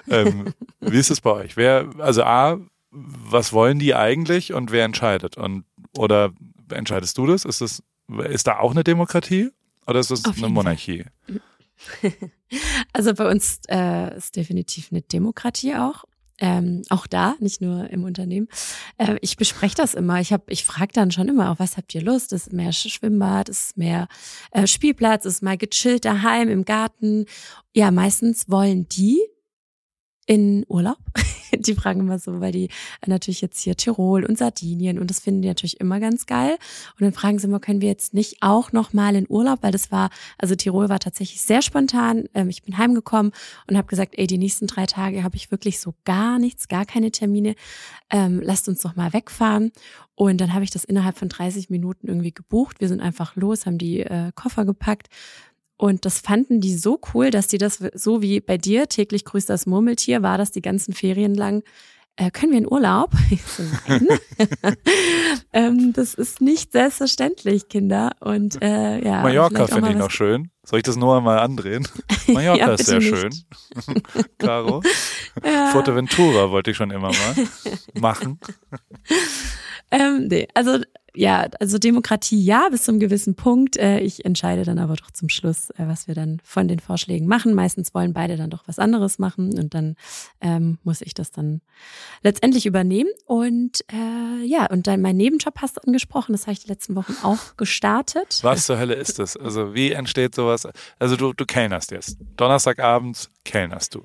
Ähm, wie ist es bei euch? Wer, also A, was wollen die eigentlich und wer entscheidet? Und oder entscheidest du das? Ist das, ist da auch eine Demokratie oder ist das Auf eine Monarchie? Also bei uns äh, ist definitiv eine Demokratie auch. Ähm, auch da, nicht nur im Unternehmen. Äh, ich bespreche das immer. Ich hab, ich frage dann schon immer, auf was habt ihr Lust? Ist mehr Sch- Schwimmbad, ist mehr äh, Spielplatz, ist mal gechillt daheim im Garten. Ja, meistens wollen die in Urlaub. Die fragen immer so, weil die äh, natürlich jetzt hier Tirol und Sardinien und das finden die natürlich immer ganz geil. Und dann fragen sie immer, können wir jetzt nicht auch noch mal in Urlaub, weil das war, also Tirol war tatsächlich sehr spontan. Ähm, ich bin heimgekommen und habe gesagt, ey, die nächsten drei Tage habe ich wirklich so gar nichts, gar keine Termine. Ähm, lasst uns doch mal wegfahren. Und dann habe ich das innerhalb von 30 Minuten irgendwie gebucht. Wir sind einfach los, haben die äh, Koffer gepackt. Und das fanden die so cool, dass die das so wie bei dir täglich grüßt das Murmeltier, war das die ganzen Ferien lang. Äh, können wir in Urlaub? Ich so, nein. ähm, das ist nicht selbstverständlich, Kinder. Und äh, ja. Mallorca finde ich noch schön. Soll ich das nur einmal andrehen? Mallorca Ja, ist sehr bitte schön. nicht. Caro. Ja. Fuerteventura wollte ich schon immer mal machen. Ähm, nee, also ja, also Demokratie ja, bis zu einem gewissen Punkt. Äh, ich entscheide dann aber doch zum Schluss, äh, was wir dann von den Vorschlägen machen. Meistens wollen beide dann doch was anderes machen und dann ähm, muss ich das dann letztendlich übernehmen. Und äh, ja, und dann mein Nebenjob hast du angesprochen, das habe ich die letzten Wochen auch gestartet. Was zur Hölle ist das? Also wie entsteht sowas? Also du, du kellnerst jetzt. Donnerstagabends kellnerst du.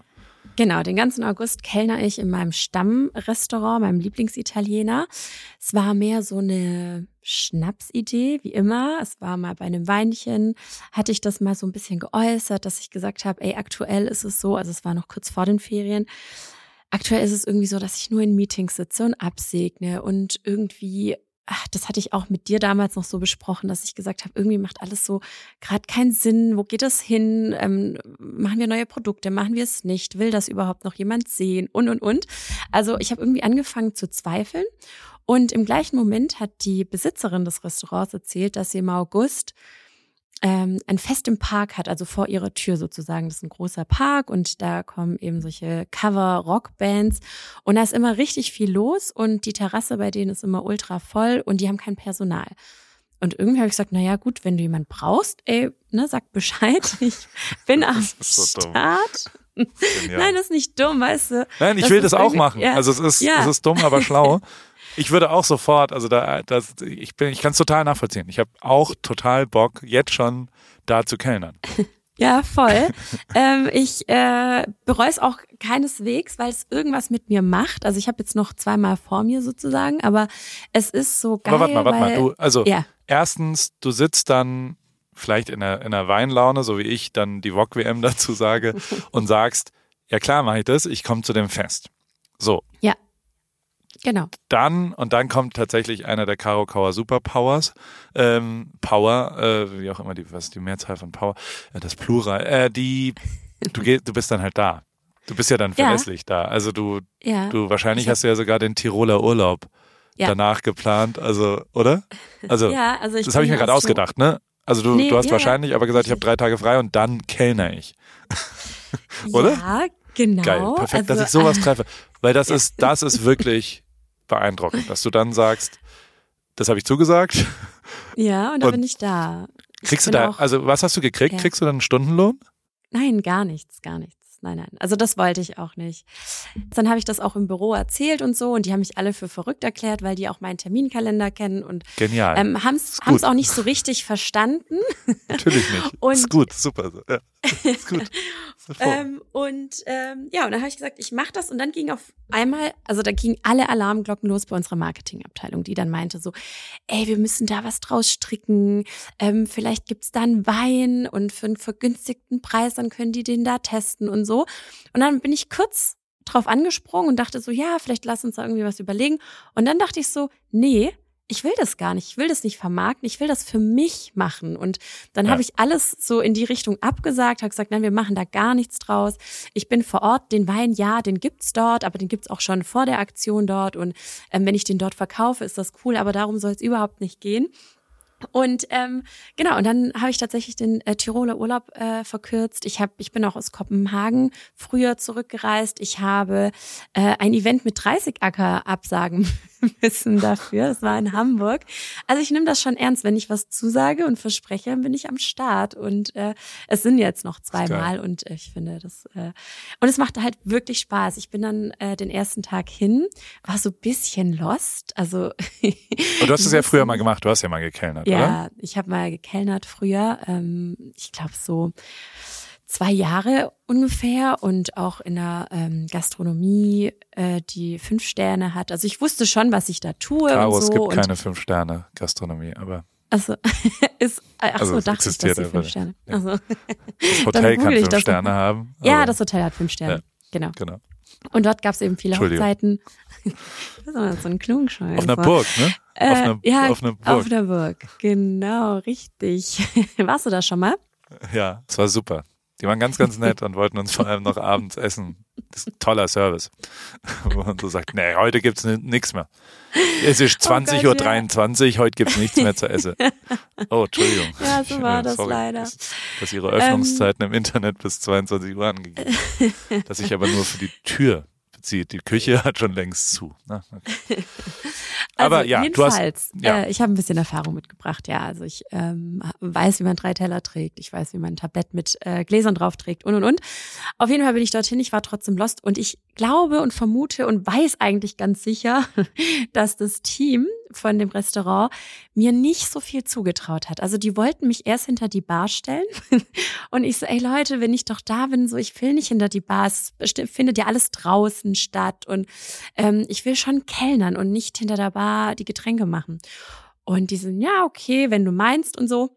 Genau, den ganzen August kellner ich in meinem Stammrestaurant, meinem Lieblingsitaliener. Es war mehr so eine Schnapsidee, wie immer. Es war mal bei einem Weinchen, hatte ich das mal so ein bisschen geäußert, dass ich gesagt habe, ey, aktuell ist es so, also es war noch kurz vor den Ferien, aktuell ist es irgendwie so, dass ich nur in Meetings sitze und absegne und irgendwie, ach, das hatte ich auch mit dir damals noch so besprochen, dass ich gesagt habe, irgendwie macht alles so gerade keinen Sinn. Wo geht das hin? Ähm, machen wir neue Produkte? Machen wir es nicht? Will das überhaupt noch jemand sehen? Und, und, und. Also ich habe irgendwie angefangen zu zweifeln. Und im gleichen Moment hat die Besitzerin des Restaurants erzählt, dass sie im August ähm, ein Fest im Park hat, also vor ihrer Tür sozusagen. Das ist ein großer Park und da kommen eben solche Cover-Rock-Bands und da ist immer richtig viel los und die Terrasse bei denen ist immer ultra voll und die haben kein Personal. Und irgendwie habe ich gesagt, na ja, gut, wenn du jemand brauchst, ey, ne, sag Bescheid. Ich bin am so. Start. Genial. Nein, das ist nicht dumm, weißt du. Nein, ich das will das auch machen. ja. Also es ist, Ja. es ist dumm, aber schlau. Ich würde auch sofort, also da, das, ich bin, ich kann es total nachvollziehen. Ich habe auch total Bock, jetzt schon da zu kellnern. Ja, voll. ähm, ich äh, bereue es auch keineswegs, weil es irgendwas mit mir macht. Also ich habe jetzt noch zweimal vor mir sozusagen, aber es ist so geil. aber warte mal, warte weil, mal. Du, also Ja, erstens, du sitzt dann vielleicht in einer, in einer Weinlaune, so wie ich dann die VOG-WM dazu sage und sagst, ja klar mache ich das, ich komme zu dem Fest. So, genau. dann, und dann kommt tatsächlich einer der Karo Kauer Superpowers, ähm, Power, äh, wie auch immer die, was ist die Mehrzahl von Power, äh, das Plural, äh, die, du gehst, du bist dann halt da. Du bist ja dann Ja. verlässlich da. Also du, Ja. du wahrscheinlich hast du ja sogar den Tiroler Urlaub Ja. danach geplant, also, oder? Also, ja, also ich das habe ich mir gerade so- ausgedacht, ne? Also du, Nee, du hast ja, ja. wahrscheinlich aber gesagt, ich habe drei Tage frei und dann kellner ich. Oder? Ja, genau. Geil, perfekt, dass also, ich sowas treffe. Weil das ist, das ist wirklich beeindruckend, dass du dann sagst, das habe ich zugesagt. Ja, und da Und bin ich da. Ich Kriegst du bin da, auch- also was hast du gekriegt? Ja. Kriegst du dann einen Stundenlohn? Nein, gar nichts, gar nichts. Nein, nein. Also das wollte ich auch nicht. Dann habe ich das auch im Büro erzählt und so und die haben mich alle für verrückt erklärt, weil die auch meinen Terminkalender kennen und Genial. ähm, haben es auch nicht so richtig verstanden. Natürlich nicht. und- ist gut, super. Ja. Ist gut. Ähm, und ähm, ja, und dann habe ich gesagt, ich mache das und dann ging auf einmal, also da gingen alle Alarmglocken los bei unserer Marketingabteilung, die dann meinte so, ey, wir müssen da was draus stricken, ähm, vielleicht gibt's da einen Wein und für einen vergünstigten Preis, dann können die den da testen und so. Und dann bin ich kurz drauf angesprungen und dachte so, ja, vielleicht lass uns da irgendwie was überlegen. Und dann dachte ich so, nee, ich will das gar nicht, ich will das nicht vermarkten, ich will das für mich machen. Und dann Ja. habe ich alles so in die Richtung abgesagt, habe gesagt, nein, wir machen da gar nichts draus. Ich bin vor Ort, den Wein, ja, den gibt's dort, aber den gibt's auch schon vor der Aktion dort. Und ähm, wenn ich den dort verkaufe, ist das cool, aber darum soll es überhaupt nicht gehen. Und ähm, genau, und dann habe ich tatsächlich den äh, Tiroler Urlaub äh, verkürzt. Ich hab, ich bin auch aus Kopenhagen früher zurückgereist. Ich habe äh, ein Event mit 30 Acker absagen müssen dafür. Das war in Hamburg. Also ich nehme das schon ernst. Wenn ich was zusage und verspreche, dann bin ich am Start. Und äh, es sind jetzt noch zweimal und ich finde das äh, und es macht halt wirklich Spaß. Ich bin dann äh, den ersten Tag hin, war so ein bisschen lost. Also Und du hast es ja früher mal gemacht, du hast ja mal gekellnert, oder? ja, ich habe mal gekellnert früher. Ähm, ich glaube so zwei Jahre ungefähr und auch in der ähm, Gastronomie, äh, die fünf Sterne hat. Also ich wusste schon, was ich da tue Caro, und es so. gibt und keine Fünf-Sterne-Gastronomie, aber also ist, ach Also so, es dachte ich, dass einfach fünf. Sterne. Ja. Also, das Hotel kann fünf Sterne noch. haben. ja, das Hotel hat fünf Sterne. Ja. Genau. Genau. Und dort gab es eben viele. Hochzeiten. das ist so ein Klungscheiß. Auf einer Burg, ne? Äh, auf einer, ja, auf einer Burg. Auf einer Burg. Genau, richtig. Warst du da schon mal? Ja, es war super. Die waren ganz, ganz nett und wollten uns vor allem noch abends essen. Das ist ein toller Service. Wo man so sagt, nee, heute gibt's ni- nichts mehr. Es ist Oh Gott, 20.23 Uhr, heute gibt's nichts mehr zu essen. Oh, Entschuldigung. Ja, so war das sorry, leider. Ähm. Dass, dass ihre Öffnungszeiten im Internet bis 22 Uhr angegeben sind. Dass sich aber nur für die Tür bezieht. Die Küche hat schon längst zu. Na, okay. Aber also ja, du hast- jedenfalls, ja. Äh, ich habe ein bisschen Erfahrung mitgebracht, ja. Also ich ähm, weiß, wie man drei Teller trägt, ich weiß, wie man ein Tablett mit äh, Gläsern drauf trägt und und und. Auf jeden Fall bin ich dorthin, ich war trotzdem lost und ich glaube und vermute und weiß eigentlich ganz sicher, dass das Team von dem Restaurant mir nicht so viel zugetraut hat. Also die wollten mich erst hinter die Bar stellen und ich so, ey Leute, wenn ich doch da bin, so ich will nicht hinter die Bar, es findet ja alles draußen statt und ähm, ich will schon kellnern und nicht hinter der Bar die Getränke machen. Und die sind, ja, okay, wenn du meinst und so.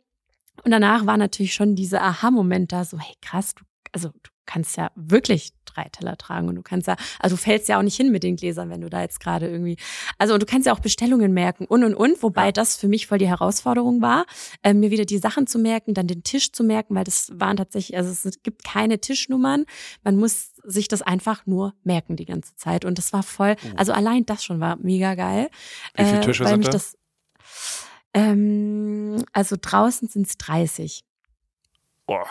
Und danach war natürlich schon dieser Aha-Moment da, so, hey, krass, du, also du kannst ja wirklich drei Teller tragen und du kannst ja, also du fällst ja auch nicht hin mit den Gläsern, wenn du da jetzt gerade irgendwie, also und du kannst ja auch Bestellungen merken und und und, wobei Ja. das für mich voll die Herausforderung war, äh, mir wieder die Sachen zu merken, dann den Tisch zu merken, weil das waren tatsächlich, also es gibt keine Tischnummern, man muss sich das einfach nur merken die ganze Zeit und das war voll, Oh. also allein das schon war mega geil. Wie viele äh, Tische weil sind mich da? Das, ähm, also draußen sind es 30. Boah.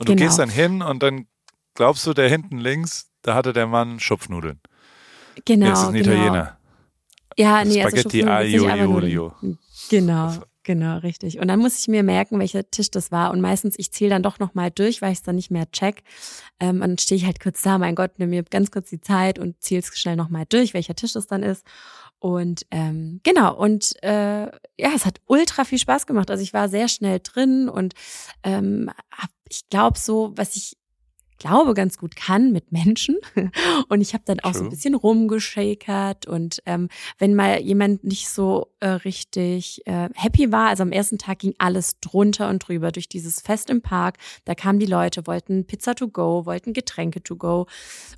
Und du Genau. gehst dann hin und dann glaubst du, der hinten links, da hatte der Mann Schupfnudeln. Genau, nee, das ist ein genau. Italiener. Ja, nee, also Spaghetti nicht aglio. Genau, Also- genau, richtig. Und dann muss ich mir merken, welcher Tisch das war. Und meistens, ich zähle dann doch nochmal durch, weil ich es dann nicht mehr check. Ähm, und dann stehe ich halt kurz da, mein Gott, nimm mir ganz kurz die Zeit und zähle es schnell nochmal durch, welcher Tisch das dann ist. Und ähm, genau, und äh, ja, es hat ultra viel Spaß gemacht. Also ich war sehr schnell drin und ähm, hab, ich glaube so, was ich glaube ganz gut kann mit Menschen. Und ich habe dann auch so ein True. bisschen rumgeschakert und ähm, wenn mal jemand nicht so äh, richtig äh, happy war, also am ersten Tag ging alles drunter und drüber durch dieses Fest im Park. Da kamen die Leute, wollten Pizza to go, wollten Getränke to go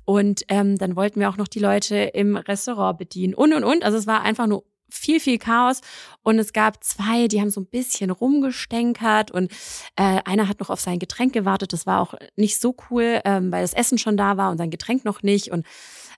und ähm, dann wollten wir auch noch die Leute im Restaurant bedienen und und und. Also es war einfach nur viel, viel Chaos. Und es gab zwei, die haben so ein bisschen rumgestänkert und äh, einer hat noch auf sein Getränk gewartet. Das war auch nicht so cool, ähm, weil das Essen schon da war und sein Getränk noch nicht. Und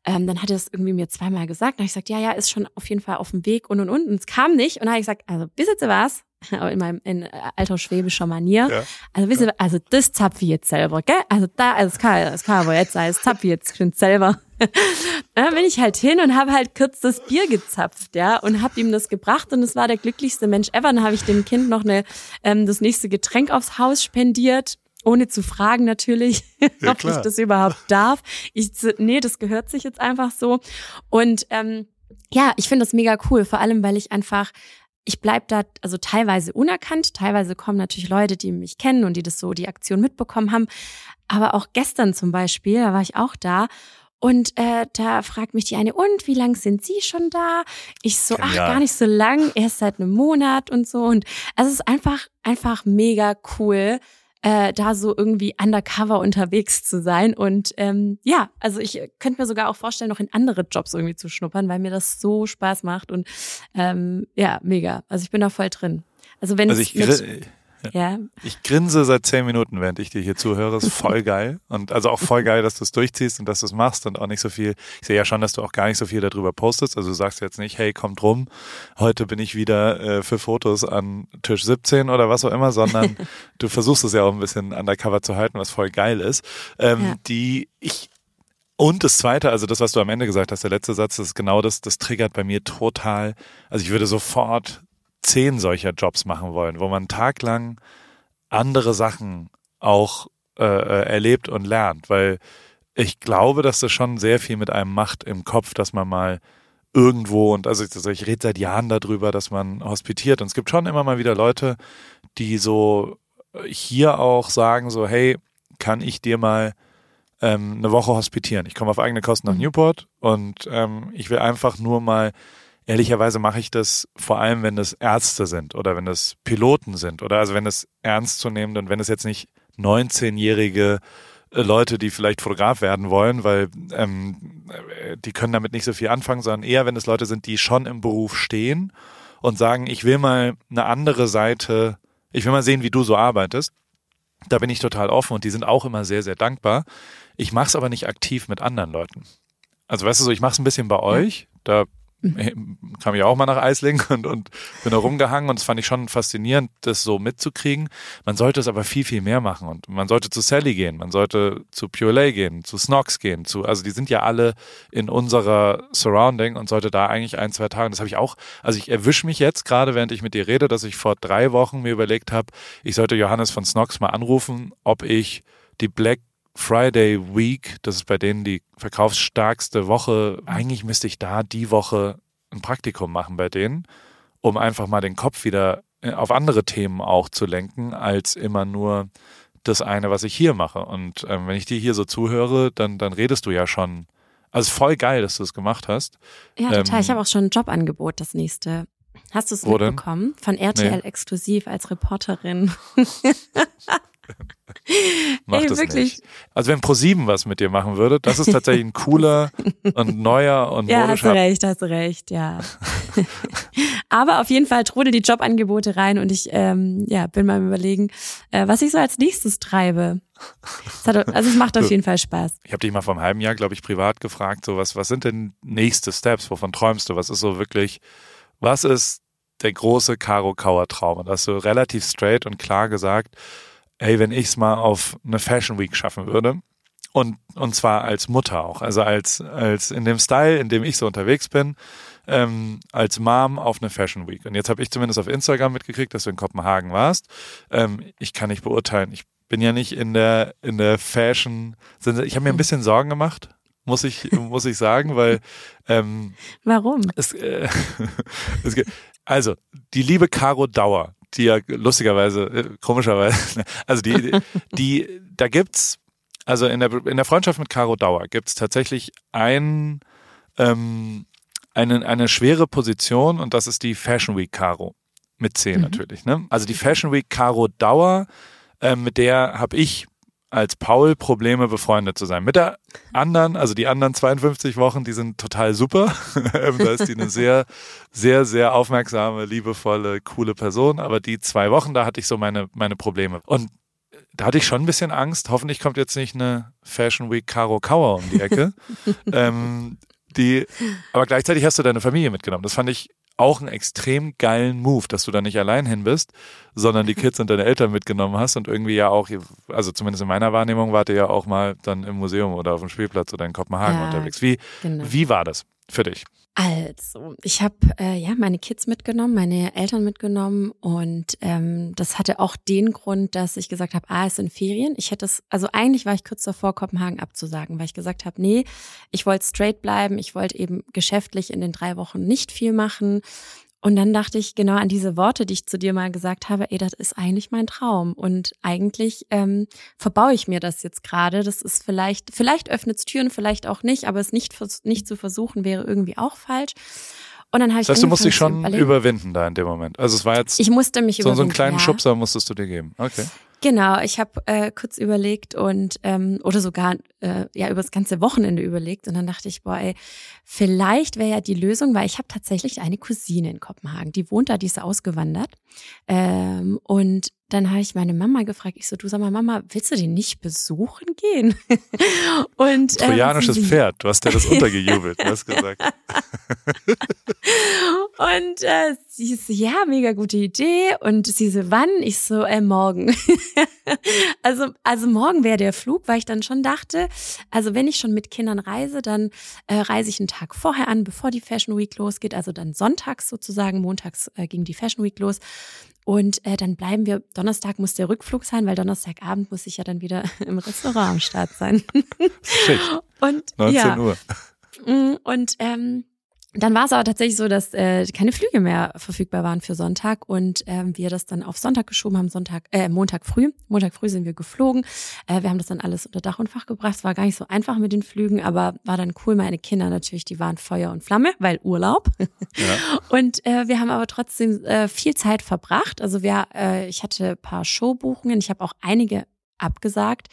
ähm, dann hat er es irgendwie mir zweimal gesagt. Dann habe ich gesagt, ja, ja, ist schon auf jeden Fall auf dem Weg und und und. Und es kam nicht. Und dann habe ich gesagt, also wisst ihr was? Aber in meinem in äh, alter schwäbischer Manier. Ja. Also wisst ihr, also das zapf ich jetzt selber, gell? Also da, also es kann, es kann aber jetzt sein, das zapf ich jetzt schon selber. dann bin ich halt hin und habe halt kurz das Bier gezapft, ja, und habe ihm das gebracht und es war der glücklichste Mensch ever. Dann habe ich dem Kind noch eine, ähm, das nächste Getränk aufs Haus spendiert. Ohne zu fragen natürlich, Ja, ob ich das überhaupt darf. Ich, nee, das gehört sich jetzt einfach so. Und ähm, ja, ich finde das mega cool, vor allem, weil ich einfach, ich bleib da also teilweise unerkannt, teilweise kommen natürlich Leute, die mich kennen und die das so, die Aktion mitbekommen haben. Aber auch gestern zum Beispiel, da war ich auch da. Und äh, da fragt mich die eine, und wie lang sind Sie schon da? Ich so, ach, gar nicht so lang, erst seit einem Monat und so. Und also es ist einfach, einfach mega cool, äh, da so irgendwie undercover unterwegs zu sein. Und ähm, ja, also ich könnte mir sogar auch vorstellen, noch in andere Jobs irgendwie zu schnuppern, weil mir das so Spaß macht. Und ähm, ja, mega. Also ich bin da voll drin. Also wenn Also ich, gri- ja, ich grinse seit zehn Minuten, während ich dir hier zuhöre. Ist voll geil. Und also auch voll geil, dass du es durchziehst und dass du es machst und auch nicht so viel. Ich sehe ja schon, dass du auch gar nicht so viel darüber postest. Also du sagst jetzt nicht, hey, kommt rum, heute bin ich wieder äh, für Fotos an Tisch 17 oder was auch immer, sondern du versuchst es ja auch ein bisschen undercover zu halten, was voll geil ist. Ähm, Ja. Die ich und das zweite, also das, was du am Ende gesagt hast, der letzte Satz, das ist genau das, das triggert bei mir total. Also ich würde sofort zehn solcher Jobs machen wollen, wo man einen Tag lang andere Sachen auch äh, äh, erlebt und lernt, weil ich glaube, dass das schon sehr viel mit einem macht im Kopf, dass man mal irgendwo und also ich, also ich rede seit Jahren darüber, dass man hospitiert und es gibt schon immer mal wieder Leute, die so hier auch sagen so, hey, kann ich dir mal ähm, eine Woche hospitieren? Ich komme auf eigene Kosten nach Mhm. Newport und ähm, ich will einfach nur mal Ehrlicherweise mache ich das vor allem, wenn das Ärzte sind oder wenn das Piloten sind oder also wenn es ernst zu nehmen und wenn es jetzt nicht 19-jährige äh, Leute, die vielleicht Fotograf werden wollen, weil ähm, äh, die können damit nicht so viel anfangen, sondern eher, wenn es Leute sind, die schon im Beruf stehen und sagen, ich will mal eine andere Seite, ich will mal sehen, wie du so arbeitest. Da bin ich total offen und die sind auch immer sehr, sehr dankbar. Ich mache es aber nicht aktiv mit anderen Leuten. Also weißt du so, ich mache es ein bisschen bei euch. Da kam ich auch mal nach Eislingen und, und bin da rumgehangen und das fand ich schon faszinierend, das so mitzukriegen. Man sollte es aber viel, viel mehr machen und man sollte zu Sally gehen, man sollte zu Pure gehen, zu Snox gehen, zu, also die sind ja alle in unserer Surrounding und sollte da eigentlich ein, zwei Tage, das habe ich auch, also ich erwische mich jetzt gerade, während ich mit dir rede, dass ich vor drei Wochen mir überlegt habe, ich sollte Johannes von Snox mal anrufen, ob ich die Black Friday Week, das ist bei denen die verkaufsstarkste Woche. Eigentlich müsste ich da die Woche ein Praktikum machen bei denen, um einfach mal den Kopf wieder äh, auf andere Themen auch zu lenken, als immer nur das eine, was ich hier mache. Und ähm, wenn ich dir hier so zuhöre, dann, dann redest du ja schon. Also voll geil, dass du es gemacht hast. ja, total. Ähm, ich habe auch schon ein Jobangebot, das nächste. Hast du es Wo denn? mitbekommen? Von RTL Nee. exklusiv als Reporterin. Mach Ey, das wirklich. nicht. Also wenn ProSieben was mit dir machen würde, das ist tatsächlich ein cooler und neuer und Ja, hast du recht, hast du recht, ja. Aber auf jeden Fall trudel die Jobangebote rein und ich ähm, ja, bin mal überlegen, äh, was ich so als nächstes treibe. Es hat, also es macht auf jeden Fall Spaß. Ich habe dich mal vor einem halben Jahr, glaube ich, privat gefragt, so was, was sind denn nächste Steps? Wovon träumst du? Was ist so wirklich, was ist der große Karo Kauer Traum? Und hast du relativ straight und klar gesagt, ey, wenn ich es mal auf eine Fashion Week schaffen würde, und, und zwar als Mutter auch, also als, als in dem Style, in dem ich so unterwegs bin, ähm, als Mom auf eine Fashion Week. Und jetzt habe ich zumindest auf Instagram mitgekriegt, dass du in Kopenhagen warst. Ähm, ich kann nicht beurteilen. Ich bin ja nicht in der in der Fashion. Ich habe mir ein bisschen Sorgen gemacht, muss ich muss ich sagen, weil ähm, Warum? es, äh, es also die liebe Caro Dauer, die ja lustigerweise, äh, komischerweise, also die, die, da gibt's, also in der in der Freundschaft mit Caro Dauer gibt's tatsächlich ein ähm, eine, eine schwere Position und das ist die Fashion Week Caro. Mit C Mhm. natürlich. Ne? Also die Fashion Week Caro Dauer, ähm, mit der habe ich als Paul Probleme befreundet zu sein. Mit der anderen, also die anderen 52 Wochen, die sind total super. Da ist die eine sehr, sehr, sehr aufmerksame, liebevolle, coole Person. Aber die zwei Wochen, da hatte ich so meine, meine Probleme. Und da hatte ich schon ein bisschen Angst. Hoffentlich kommt jetzt nicht eine Fashion Week Caro Kauer um die Ecke. ähm, die, aber gleichzeitig hast du deine Familie mitgenommen. Das fand ich auch einen extrem geilen Move, dass du da nicht allein hin bist, sondern die Kids und deine Eltern mitgenommen hast und irgendwie ja auch, also zumindest in meiner Wahrnehmung, wart ihr ja auch mal dann im Museum oder auf dem Spielplatz oder in Kopenhagen Ja, unterwegs. Wie, Genau. wie war das für dich? Also, ich habe äh, ja meine Kids mitgenommen, meine Eltern mitgenommen und ähm, das hatte auch den Grund, dass ich gesagt habe, ah, es sind Ferien. Ich hätte es, also eigentlich war ich kurz davor, Kopenhagen abzusagen, weil ich gesagt habe, nee, ich wollte straight bleiben, ich wollte eben geschäftlich in den drei Wochen nicht viel machen. Und dann dachte ich genau an diese Worte, die ich zu dir mal gesagt habe, ey, das ist eigentlich mein Traum. Und eigentlich ähm, verbaue ich mir das jetzt gerade. Das ist vielleicht, vielleicht öffnet es Türen, vielleicht auch nicht, aber es nicht, nicht zu versuchen wäre irgendwie auch falsch. Und dann habe ich Das heißt, du musst dich schon überwinden da in dem Moment. Also es war jetzt Ich musste mich so, so einen überwinden, kleinen ja. Schubser musstest du dir geben. Okay. Genau, ich habe äh, kurz überlegt und ähm, oder sogar äh, ja über das ganze Wochenende überlegt und dann dachte ich, boah, ey, vielleicht wäre ja die Lösung, weil ich habe tatsächlich eine Cousine in Kopenhagen, die wohnt da, die ist ausgewandert ähm, und dann habe ich meine Mama gefragt, ich so, du sag mal, Mama, willst du den nicht besuchen gehen? und, ähm, Trojanisches Pferd, du hast ja das untergejubelt, du hast gesagt. und äh, sie so, ja, mega gute Idee. Und sie so, wann? Ich so, äh, morgen. also, also morgen wäre der Flug, weil ich dann schon dachte, also wenn ich schon mit Kindern reise, dann äh, reise ich einen Tag vorher an, bevor die Fashion Week losgeht, also dann sonntags sozusagen, montags äh, ging die Fashion Week los. Und äh, dann bleiben wir, Donnerstag muss der Rückflug sein, weil Donnerstagabend muss ich ja dann wieder im Restaurant am Start sein. Schicht. Und 19 ja. Uhr. Mm, und ähm, dann war es aber tatsächlich so, dass äh, keine Flüge mehr verfügbar waren für Sonntag und ähm, wir das dann auf Sonntag geschoben haben, Sonntag, äh, Montag früh. Montag früh sind wir geflogen. Äh, wir haben das dann alles unter Dach und Fach gebracht. Es war gar nicht so einfach mit den Flügen, aber war dann cool. Meine Kinder natürlich, die waren Feuer und Flamme, weil Urlaub. Ja. Und äh, wir haben aber trotzdem äh, viel Zeit verbracht. Also wir, äh, ich hatte paar Showbuchungen. Ich habe auch einige abgesagt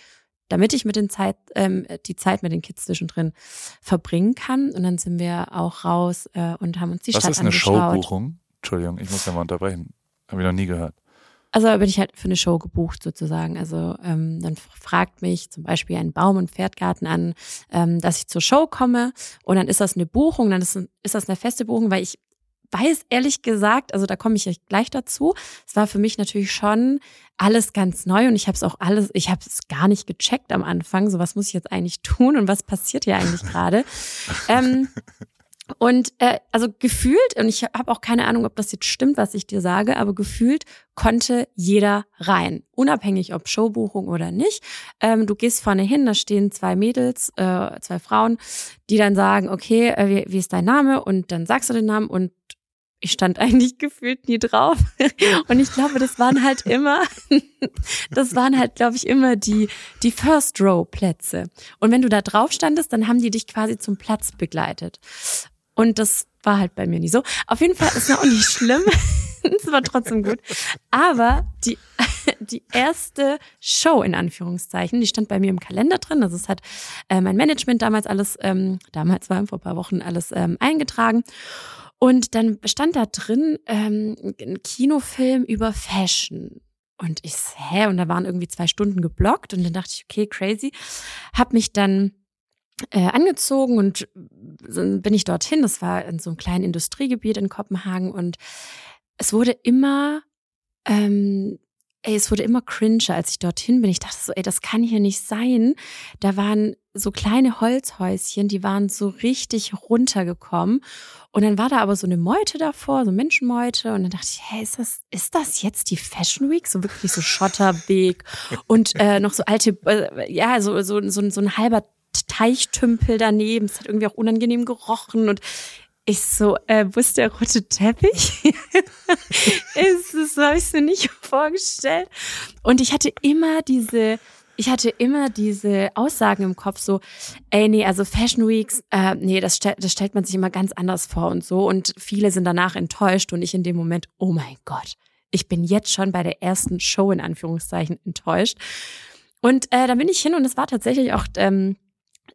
damit ich mit den Zeit, ähm, die Zeit mit den Kids zwischendrin verbringen kann. Und dann sind wir auch raus äh, und haben uns die Was Stadt angeschaut. Was ist eine Showbuchung? Entschuldigung, ich muss ja mal unterbrechen. Habe ich noch nie gehört. Also da bin ich halt für eine Show gebucht sozusagen. Also ähm, dann fragt mich zum Beispiel ein Baum- und Pferdgarten an, ähm, dass ich zur Show komme und dann ist das eine Buchung, dann ist, ist das eine feste Buchung, weil ich weiß ehrlich gesagt, also da komme ich gleich dazu. Es war für mich natürlich schon alles ganz neu und ich habe es auch alles, ich habe es gar nicht gecheckt am Anfang. So was muss ich jetzt eigentlich tun und was passiert hier eigentlich gerade? ähm, und äh, also gefühlt, und ich habe auch keine Ahnung, ob das jetzt stimmt, was ich dir sage, aber gefühlt konnte jeder rein, unabhängig ob Showbuchung oder nicht. Ähm, du gehst vorne hin, da stehen zwei Mädels, äh, zwei Frauen, die dann sagen, okay, äh, wie, wie ist dein Name? Und dann sagst du den Namen und ich stand eigentlich gefühlt nie drauf. Und ich glaube, das waren halt immer, das waren halt, glaube ich, immer die, die First Row Plätze. Und wenn du da drauf standest, dann haben die dich quasi zum Platz begleitet. Und das war halt bei mir nie so. Auf jeden Fall ist es auch nicht schlimm. Es war trotzdem gut. Aber die, die erste Show in Anführungszeichen, die stand bei mir im Kalender drin. Also es hat äh, mein Management damals alles, ähm, damals war vor ein paar Wochen alles ähm, eingetragen. Und dann stand da drin ähm, ein Kinofilm über Fashion. Und ich, hä? Und da waren irgendwie zwei Stunden geblockt. Und dann dachte ich, okay, crazy. Hab mich dann äh, angezogen und bin ich dorthin. Das war in so einem kleinen Industriegebiet in Kopenhagen. Und es wurde immer ähm, ey, es wurde immer cringer, als ich dorthin bin. Ich dachte so, ey, das kann hier nicht sein. Da waren so kleine Holzhäuschen, die waren so richtig runtergekommen. Und dann war da aber so eine Meute davor, so Menschenmeute. Und dann dachte ich, hey, ist das, ist das jetzt die Fashion Week? So wirklich so Schotterweg und äh, noch so alte, äh, ja, so, so, so, so ein halber Teichtümpel daneben. Es hat irgendwie auch unangenehm gerochen und ich so, äh, wo ist der rote Teppich? ist, das habe ich mir nicht vorgestellt. Und ich hatte immer diese, ich hatte immer diese Aussagen im Kopf, so, ey, nee, also Fashion Weeks, äh, nee, das, stell, das stellt man sich immer ganz anders vor und so. Und viele sind danach enttäuscht und ich in dem Moment, oh mein Gott, ich bin jetzt schon bei der ersten Show in Anführungszeichen enttäuscht. Und äh, da bin ich hin und es war tatsächlich auch ähm,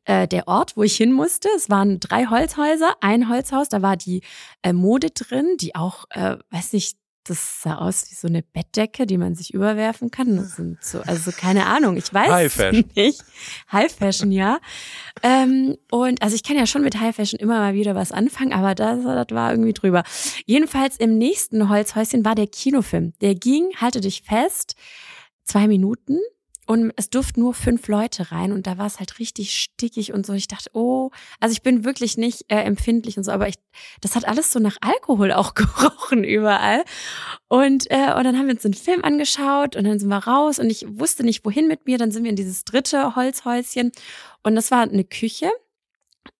äh, der Ort, wo ich hin musste. Es waren drei Holzhäuser, ein Holzhaus, da war die äh, Mode drin, die auch, äh, weiß nicht, das sah aus wie so eine Bettdecke, die man sich überwerfen kann. Das sind so, also keine Ahnung, ich weiß High Fashion. nicht. High Fashion, ja. Ähm, und also ich kann ja schon mit High Fashion immer mal wieder was anfangen, aber das, das war irgendwie drüber. Jedenfalls im nächsten Holzhäuschen war der Kinofilm. Der ging, halte dich fest, zwei Minuten und es durften nur fünf Leute rein und da war es halt richtig stickig und so. Ich dachte, oh, also ich bin wirklich nicht äh, empfindlich und so, aber ich, das hat alles so nach Alkohol auch gerochen überall. Und, äh, und dann haben wir uns den Film angeschaut und dann sind wir raus und ich wusste nicht, wohin mit mir. Dann sind wir in dieses dritte Holzhäuschen und das war eine Küche.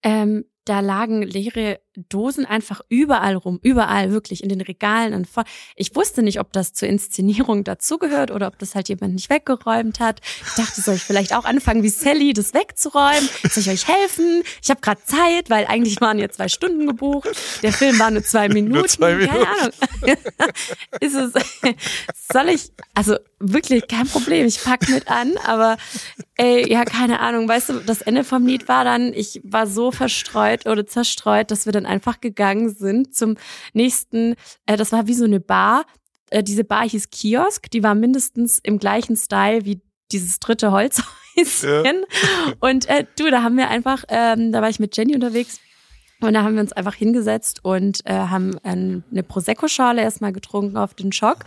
Ähm, da lagen leere Dosen einfach überall rum, überall wirklich in den Regalen und vor. Ich wusste nicht, ob das zur Inszenierung dazugehört oder ob das halt jemand nicht weggeräumt hat. Ich dachte, soll ich vielleicht auch anfangen wie Sally, das wegzuräumen? Soll ich euch helfen? Ich habe gerade Zeit, weil eigentlich waren ja zwei Stunden gebucht. Der Film war nur zwei Minuten. Nur zwei Minuten. Keine Ahnung. Ist es soll ich, also wirklich kein Problem, ich pack mit an, aber ey, ja, keine Ahnung, weißt du, das Ende vom Lied war dann, ich war so verstreut oder zerstreut, dass wir dann einfach gegangen sind zum nächsten, äh, das war wie so eine Bar, äh, diese Bar hieß Kiosk, die war mindestens im gleichen Style wie dieses dritte Holzhäuschen. Ja. Und äh, du, da haben wir einfach, ähm, da war ich mit Jenny unterwegs und da haben wir uns einfach hingesetzt und äh, haben ähm, eine Prosecco-Schale erstmal getrunken auf den Schock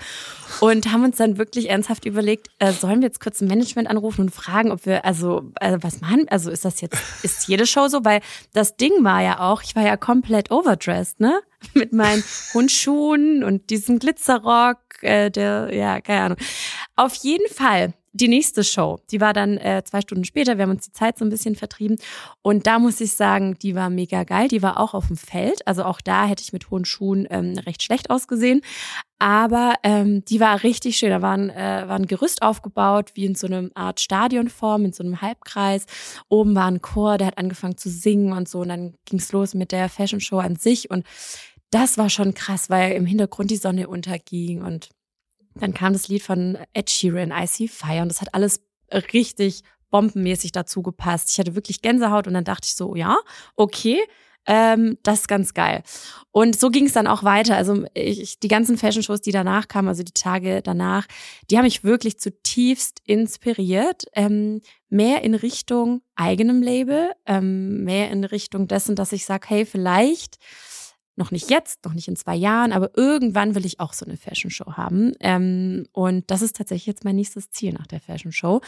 und haben uns dann wirklich ernsthaft überlegt, äh, sollen wir jetzt kurz ein Management anrufen und fragen, ob wir, also, äh, was machen, also ist das jetzt, ist jede Show so? Weil das Ding war ja auch, ich war ja komplett overdressed, ne? Mit meinen Hundschuhen und diesem Glitzerrock, äh, der, ja, keine Ahnung. Auf jeden Fall die nächste Show, die war dann äh, zwei Stunden später. Wir haben uns die Zeit so ein bisschen vertrieben. Und da muss ich sagen, die war mega geil. Die war auch auf dem Feld. Also auch da hätte ich mit hohen Schuhen ähm, recht schlecht ausgesehen. Aber ähm, die war richtig schön. Da war ein, äh, war ein Gerüst aufgebaut, wie in so einer Art Stadionform, in so einem Halbkreis. Oben war ein Chor, der hat angefangen zu singen und so. Und dann ging's los mit der Fashion Show an sich. Und das war schon krass, weil im Hintergrund die Sonne unterging und dann kam das Lied von Ed Sheeran, I See Fire, und das hat alles richtig bombenmäßig dazu gepasst. Ich hatte wirklich Gänsehaut und dann dachte ich so, ja, okay, ähm, das ist ganz geil. Und so ging es dann auch weiter. Also ich, die ganzen Fashion-Shows, die danach kamen, also die Tage danach, die haben mich wirklich zutiefst inspiriert. Ähm, mehr in Richtung eigenem Label, ähm, mehr in Richtung dessen, dass ich sage, hey, vielleicht noch nicht jetzt, noch nicht in zwei Jahren, aber irgendwann will ich auch so eine Fashion Show haben. Ähm, und das ist tatsächlich jetzt mein nächstes Ziel nach der Fashion Show.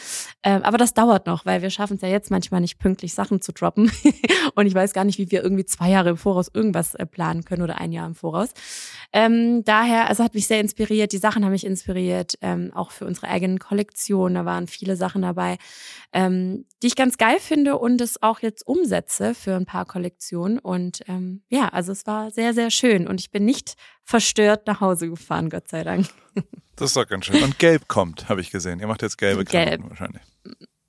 Ähm, aber das dauert noch, weil wir schaffen es ja jetzt manchmal nicht pünktlich Sachen zu droppen. und ich weiß gar nicht, wie wir irgendwie zwei Jahre im Voraus irgendwas äh, planen können oder ein Jahr im Voraus. Ähm, daher, also hat mich sehr inspiriert. Die Sachen haben mich inspiriert, ähm, auch für unsere eigenen Kollektionen. Da waren viele Sachen dabei, ähm, die ich ganz geil finde und es auch jetzt umsetze für ein paar Kollektionen. Und ähm, ja, also es war sehr sehr, sehr schön und ich bin nicht verstört nach Hause gefahren, Gott sei Dank. Das ist doch ganz schön. Und Gelb kommt, habe ich gesehen. Ihr macht jetzt gelbe Gelb. Klamotten wahrscheinlich.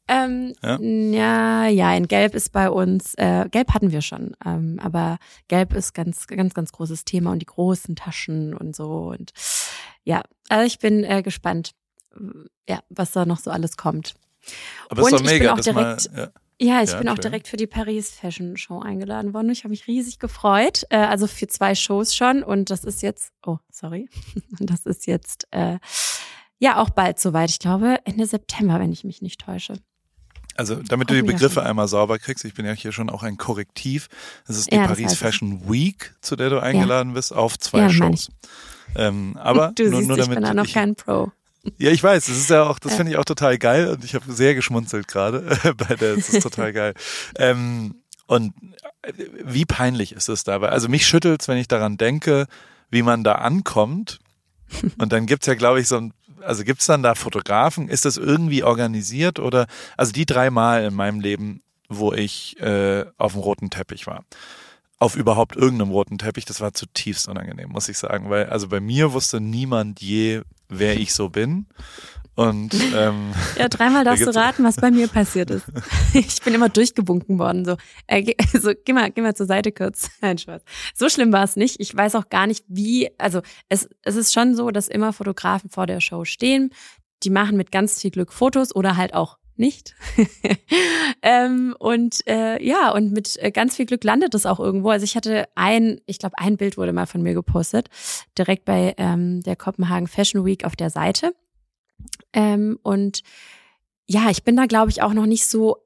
Ähm, ja? ja, ja, in Gelb ist bei uns, äh, Gelb hatten wir schon, ähm, aber Gelb ist ganz, ganz, ganz großes Thema und die großen Taschen und so und ja, also ich bin äh, gespannt, ja, was da noch so alles kommt. Aber und ist doch mega, dass direkt, mal, ja. Ja, ich ja, bin auch direkt für die Paris Fashion Show eingeladen worden. Ich habe mich riesig gefreut. Äh, also für zwei Shows schon. Und das ist jetzt, oh, sorry. Das ist jetzt äh, ja auch bald soweit. Ich glaube Ende September, wenn ich mich nicht täusche. Also damit du die Begriffe einmal sauber kriegst, ich bin ja hier schon auch ein Korrektiv. Das ist die ja, Paris Fashion Week, zu der du eingeladen ja. bist, auf zwei Shows. Ähm, aber du nur, siehst, nur damit ich bin da noch kein Pro. Ja, ich weiß, das ist ja auch, das finde ich auch total geil und ich habe sehr geschmunzelt gerade bei der, das ist total geil. Ähm, und äh, wie peinlich ist es dabei? Also mich schüttelt's, wenn ich daran denke, wie man da ankommt. Und dann gibt's ja, glaube ich, so ein, also gibt's dann da Fotografen? Ist das irgendwie organisiert oder, also die drei Mal in meinem Leben, wo ich äh, auf dem roten Teppich war auf überhaupt irgendeinem roten Teppich, das war zutiefst unangenehm, muss ich sagen, weil also bei mir wusste niemand je, wer ich so bin. Und ähm, ja, dreimal darfst du raten, was bei mir passiert ist. Ich bin immer durchgewunken worden. So, äh, so geh mal, geh mal zur Seite kurz. Nein, Spaß. So schlimm war es nicht. Ich weiß auch gar nicht, wie. Also es, es ist schon so, dass immer Fotografen vor der Show stehen. Die machen mit ganz viel Glück Fotos oder halt auch nicht. ähm, und äh, ja, und mit äh, ganz viel Glück landet es auch irgendwo. Also ich hatte ein, ich glaube, ein Bild wurde mal von mir gepostet, direkt bei ähm, der Kopenhagen Fashion Week auf der Seite. Ähm, und ja, ich bin da, glaube ich, auch noch nicht so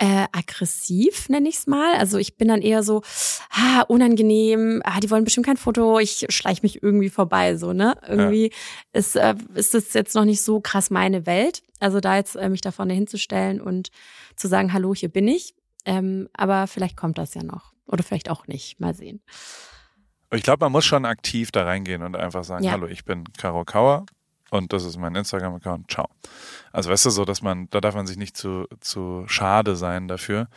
äh, aggressiv, nenne ich es mal. Also ich bin dann eher so, ah, unangenehm, ah, die wollen bestimmt kein Foto, ich schleich mich irgendwie vorbei, so, ne? Irgendwie ja. ist, äh, ist das jetzt noch nicht so krass meine Welt. Also da jetzt äh, mich da vorne hinzustellen und zu sagen, hallo, hier bin ich. Ähm, aber vielleicht kommt das ja noch. Oder vielleicht auch nicht. Mal sehen. Ich glaube, man muss schon aktiv da reingehen und einfach sagen, ja. hallo, ich bin Caro Kauer, und das ist mein Instagram-Account, ciao. Also weißt du so, dass man, da darf man sich nicht zu, zu schade sein dafür,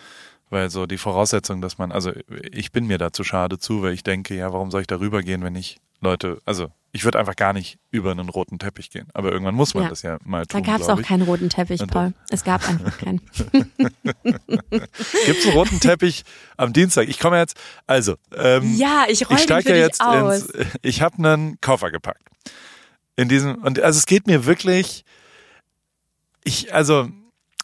weil so die Voraussetzung, dass man, also ich bin mir da zu schade zu, weil ich denke, ja, warum soll ich darüber gehen, wenn ich Leute, also ich würde einfach gar nicht über einen roten Teppich gehen. Aber irgendwann muss man ja. das ja mal tun. Da gab es auch keinen roten Teppich, Und Paul. Es gab einfach keinen. Gibt es einen roten Teppich am Dienstag? Ich komme jetzt, also, ähm, ja, ich roll ich steige ja jetzt aus. ins, ich habe einen Koffer gepackt In diesem, und also es geht mir wirklich, ich, also,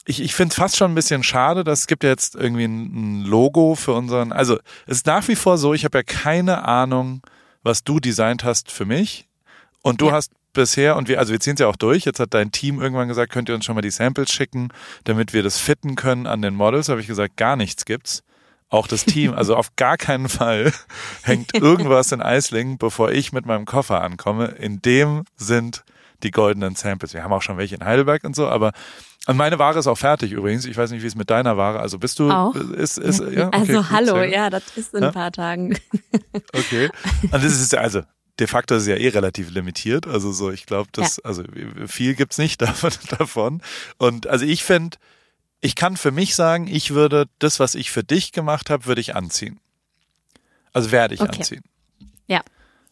ich, ich finde es fast schon ein bisschen schade, dass es gibt ja jetzt irgendwie ein, ein Logo für unseren, also es ist nach wie vor so, ich habe ja keine Ahnung, was du designt hast für mich. Und du Ja. hast bisher, und wir, also wir ziehen es ja auch durch, jetzt hat dein Team irgendwann gesagt, könnt ihr uns schon mal die Samples schicken, damit wir das fitten können an den Models. Habe ich gesagt, gar nichts gibt's. Auch das Team, also auf gar keinen Fall hängt irgendwas in Eislingen, bevor ich mit meinem Koffer ankomme. In dem sind die goldenen Samples. Wir haben auch schon welche in Heidelberg und so, aber und meine Ware ist auch fertig übrigens. Ich weiß nicht, wie es mit deiner Ware. Also bist du Auch? ist ist ja okay, also gut, hallo, ja, das ist in Ja. ein paar Tagen. Okay. Und das ist ja, also de facto ist es ja eh relativ limitiert. Also so, ich glaube, das, also viel gibt's nicht davon. davon. Und also ich finde, ich kann für mich sagen, ich würde das, was ich für dich gemacht habe, würde ich anziehen. Also werde ich Okay. anziehen.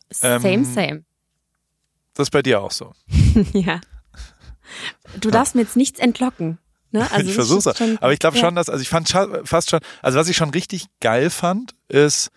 Same, Ähm, same. Das ist bei dir auch so. ja. Du darfst mir jetzt nichts entlocken. Ne? Also ich versuche es. Aber ich glaube ja. schon, dass, also ich fand fast schon, also was ich schon richtig geil fand, ist,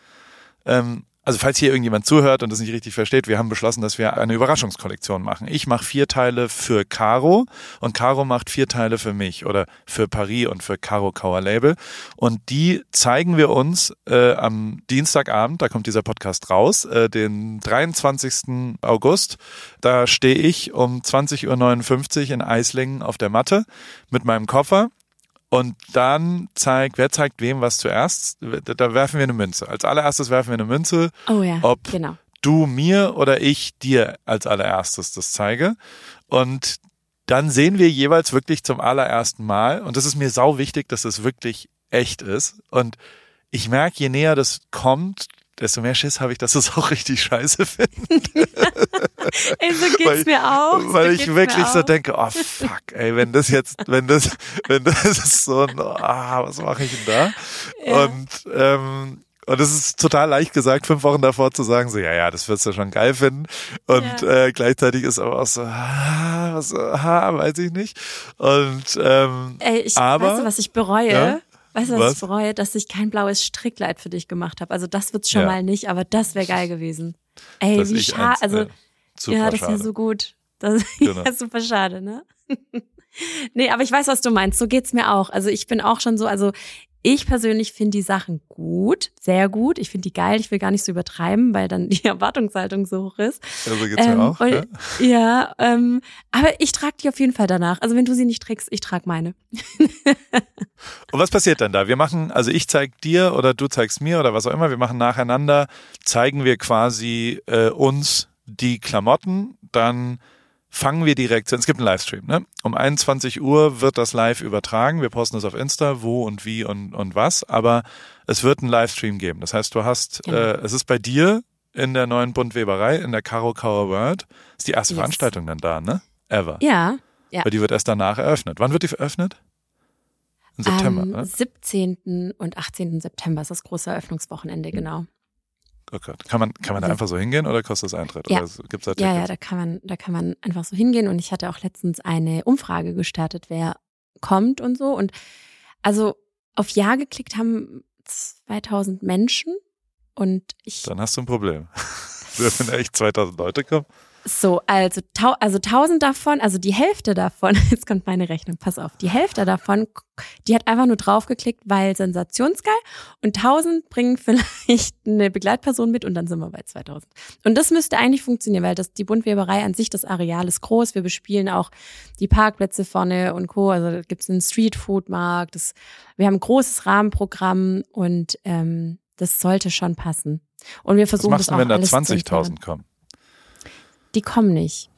ähm, also falls hier irgendjemand zuhört und das nicht richtig versteht, wir haben beschlossen, dass wir eine Überraschungskollektion machen. Ich mache vier Teile für Caro und Caro macht vier Teile für mich oder für Paris und für Caro Kauer Label. Und die zeigen wir uns äh, am Dienstagabend, da kommt dieser Podcast raus, äh, den 23. August. Da stehe ich um 20.59 Uhr in Eislingen auf der Matte mit meinem Koffer. Und dann zeigt, wer zeigt wem was zuerst? Da werfen wir eine Münze. Als allererstes werfen wir eine Münze, Oh ja, ob genau. du mir oder ich dir als allererstes das zeige. Und dann sehen wir jeweils wirklich zum allerersten Mal, und das ist mir sau wichtig, dass es wirklich echt ist. Und ich merke, je näher das kommt, desto mehr Schiss habe ich, dass es auch richtig scheiße finde. Ey, so geht's weil, mir auch. So Weil ich wirklich so denke, oh fuck, ey, wenn das jetzt, wenn das, wenn das ist so ein, ah, was mache ich denn da? Ja. Und ähm, und es ist total leicht gesagt, fünf Wochen davor zu sagen, so, ja, ja, das wirst du schon geil finden. Und Ja. äh, gleichzeitig ist aber auch so, ah, was, ah, weiß ich nicht. Und ähm, Ey, ich, aber- weißt du, was ich bereue? Ja? Weißt du, was, Was? ich bereue? Dass ich kein blaues Strickleid für dich gemacht habe. Also das wird's schon Ja. mal nicht, aber das wäre geil gewesen. Ey, dass wie schade. Also, super ja, das schade. wäre so gut. Das Genau. ja, super schade, ne? nee, aber ich weiß, was du meinst. So geht's mir auch. Also ich bin auch schon so, also ich persönlich finde die Sachen gut, sehr gut. Ich finde die geil. Ich will gar nicht so übertreiben, weil dann die Erwartungshaltung so hoch ist. Also geht's Ähm, mir auch. und- Ja? Ja, ähm, aber ich trage die auf jeden Fall danach. Also wenn du sie nicht trägst, ich trage meine. Und was passiert dann da? Wir machen, also ich zeig dir oder du zeigst mir oder was auch immer, wir machen nacheinander, zeigen wir quasi äh, uns die Klamotten, dann fangen wir direkt, es gibt einen Livestream, ne? Um 21 Uhr wird das live übertragen, wir posten es auf Insta, wo und wie und, und was, aber es wird einen Livestream geben. Das heißt, du hast, Genau. äh, es ist bei dir in der neuen Buntweberei, in der Caro Kauer World, ist die erste Yes. Veranstaltung dann da, ne? Ever. Ja, ja. Weil die wird erst danach eröffnet. Wann wird die eröffnet? Im September, Am ne? 17. und 18. September ist das große Eröffnungswochenende, genau. Oh Gott. Kann man, kann man da einfach so hingehen oder kostet das Eintritt? Ja. Gibt's da Ja, ja, da kann man, da kann man einfach so hingehen. Und ich hatte auch letztens eine Umfrage gestartet, wer kommt und so. Und also auf Ja geklickt haben 2000 Menschen. Und ich Dann hast du ein Problem. Wenn da echt 2000 Leute kommen. So, also, tau also 1000 davon, also die Hälfte davon, jetzt kommt meine Rechnung, pass auf, die Hälfte davon, die hat einfach nur draufgeklickt, weil sensationsgeil und 1000 bringen vielleicht eine Begleitperson mit und dann sind wir bei 2000. Und das müsste eigentlich funktionieren, weil das, die Buntweberei an sich, das Areal ist groß, wir bespielen auch die Parkplätze vorne und Co., also da gibt's einen Streetfood-Markt, das, wir haben ein großes Rahmenprogramm und ähm, das sollte schon passen. Und wir Was versuchen machst das du wenn da alles zu 20.000 kommen? Die kommen nicht.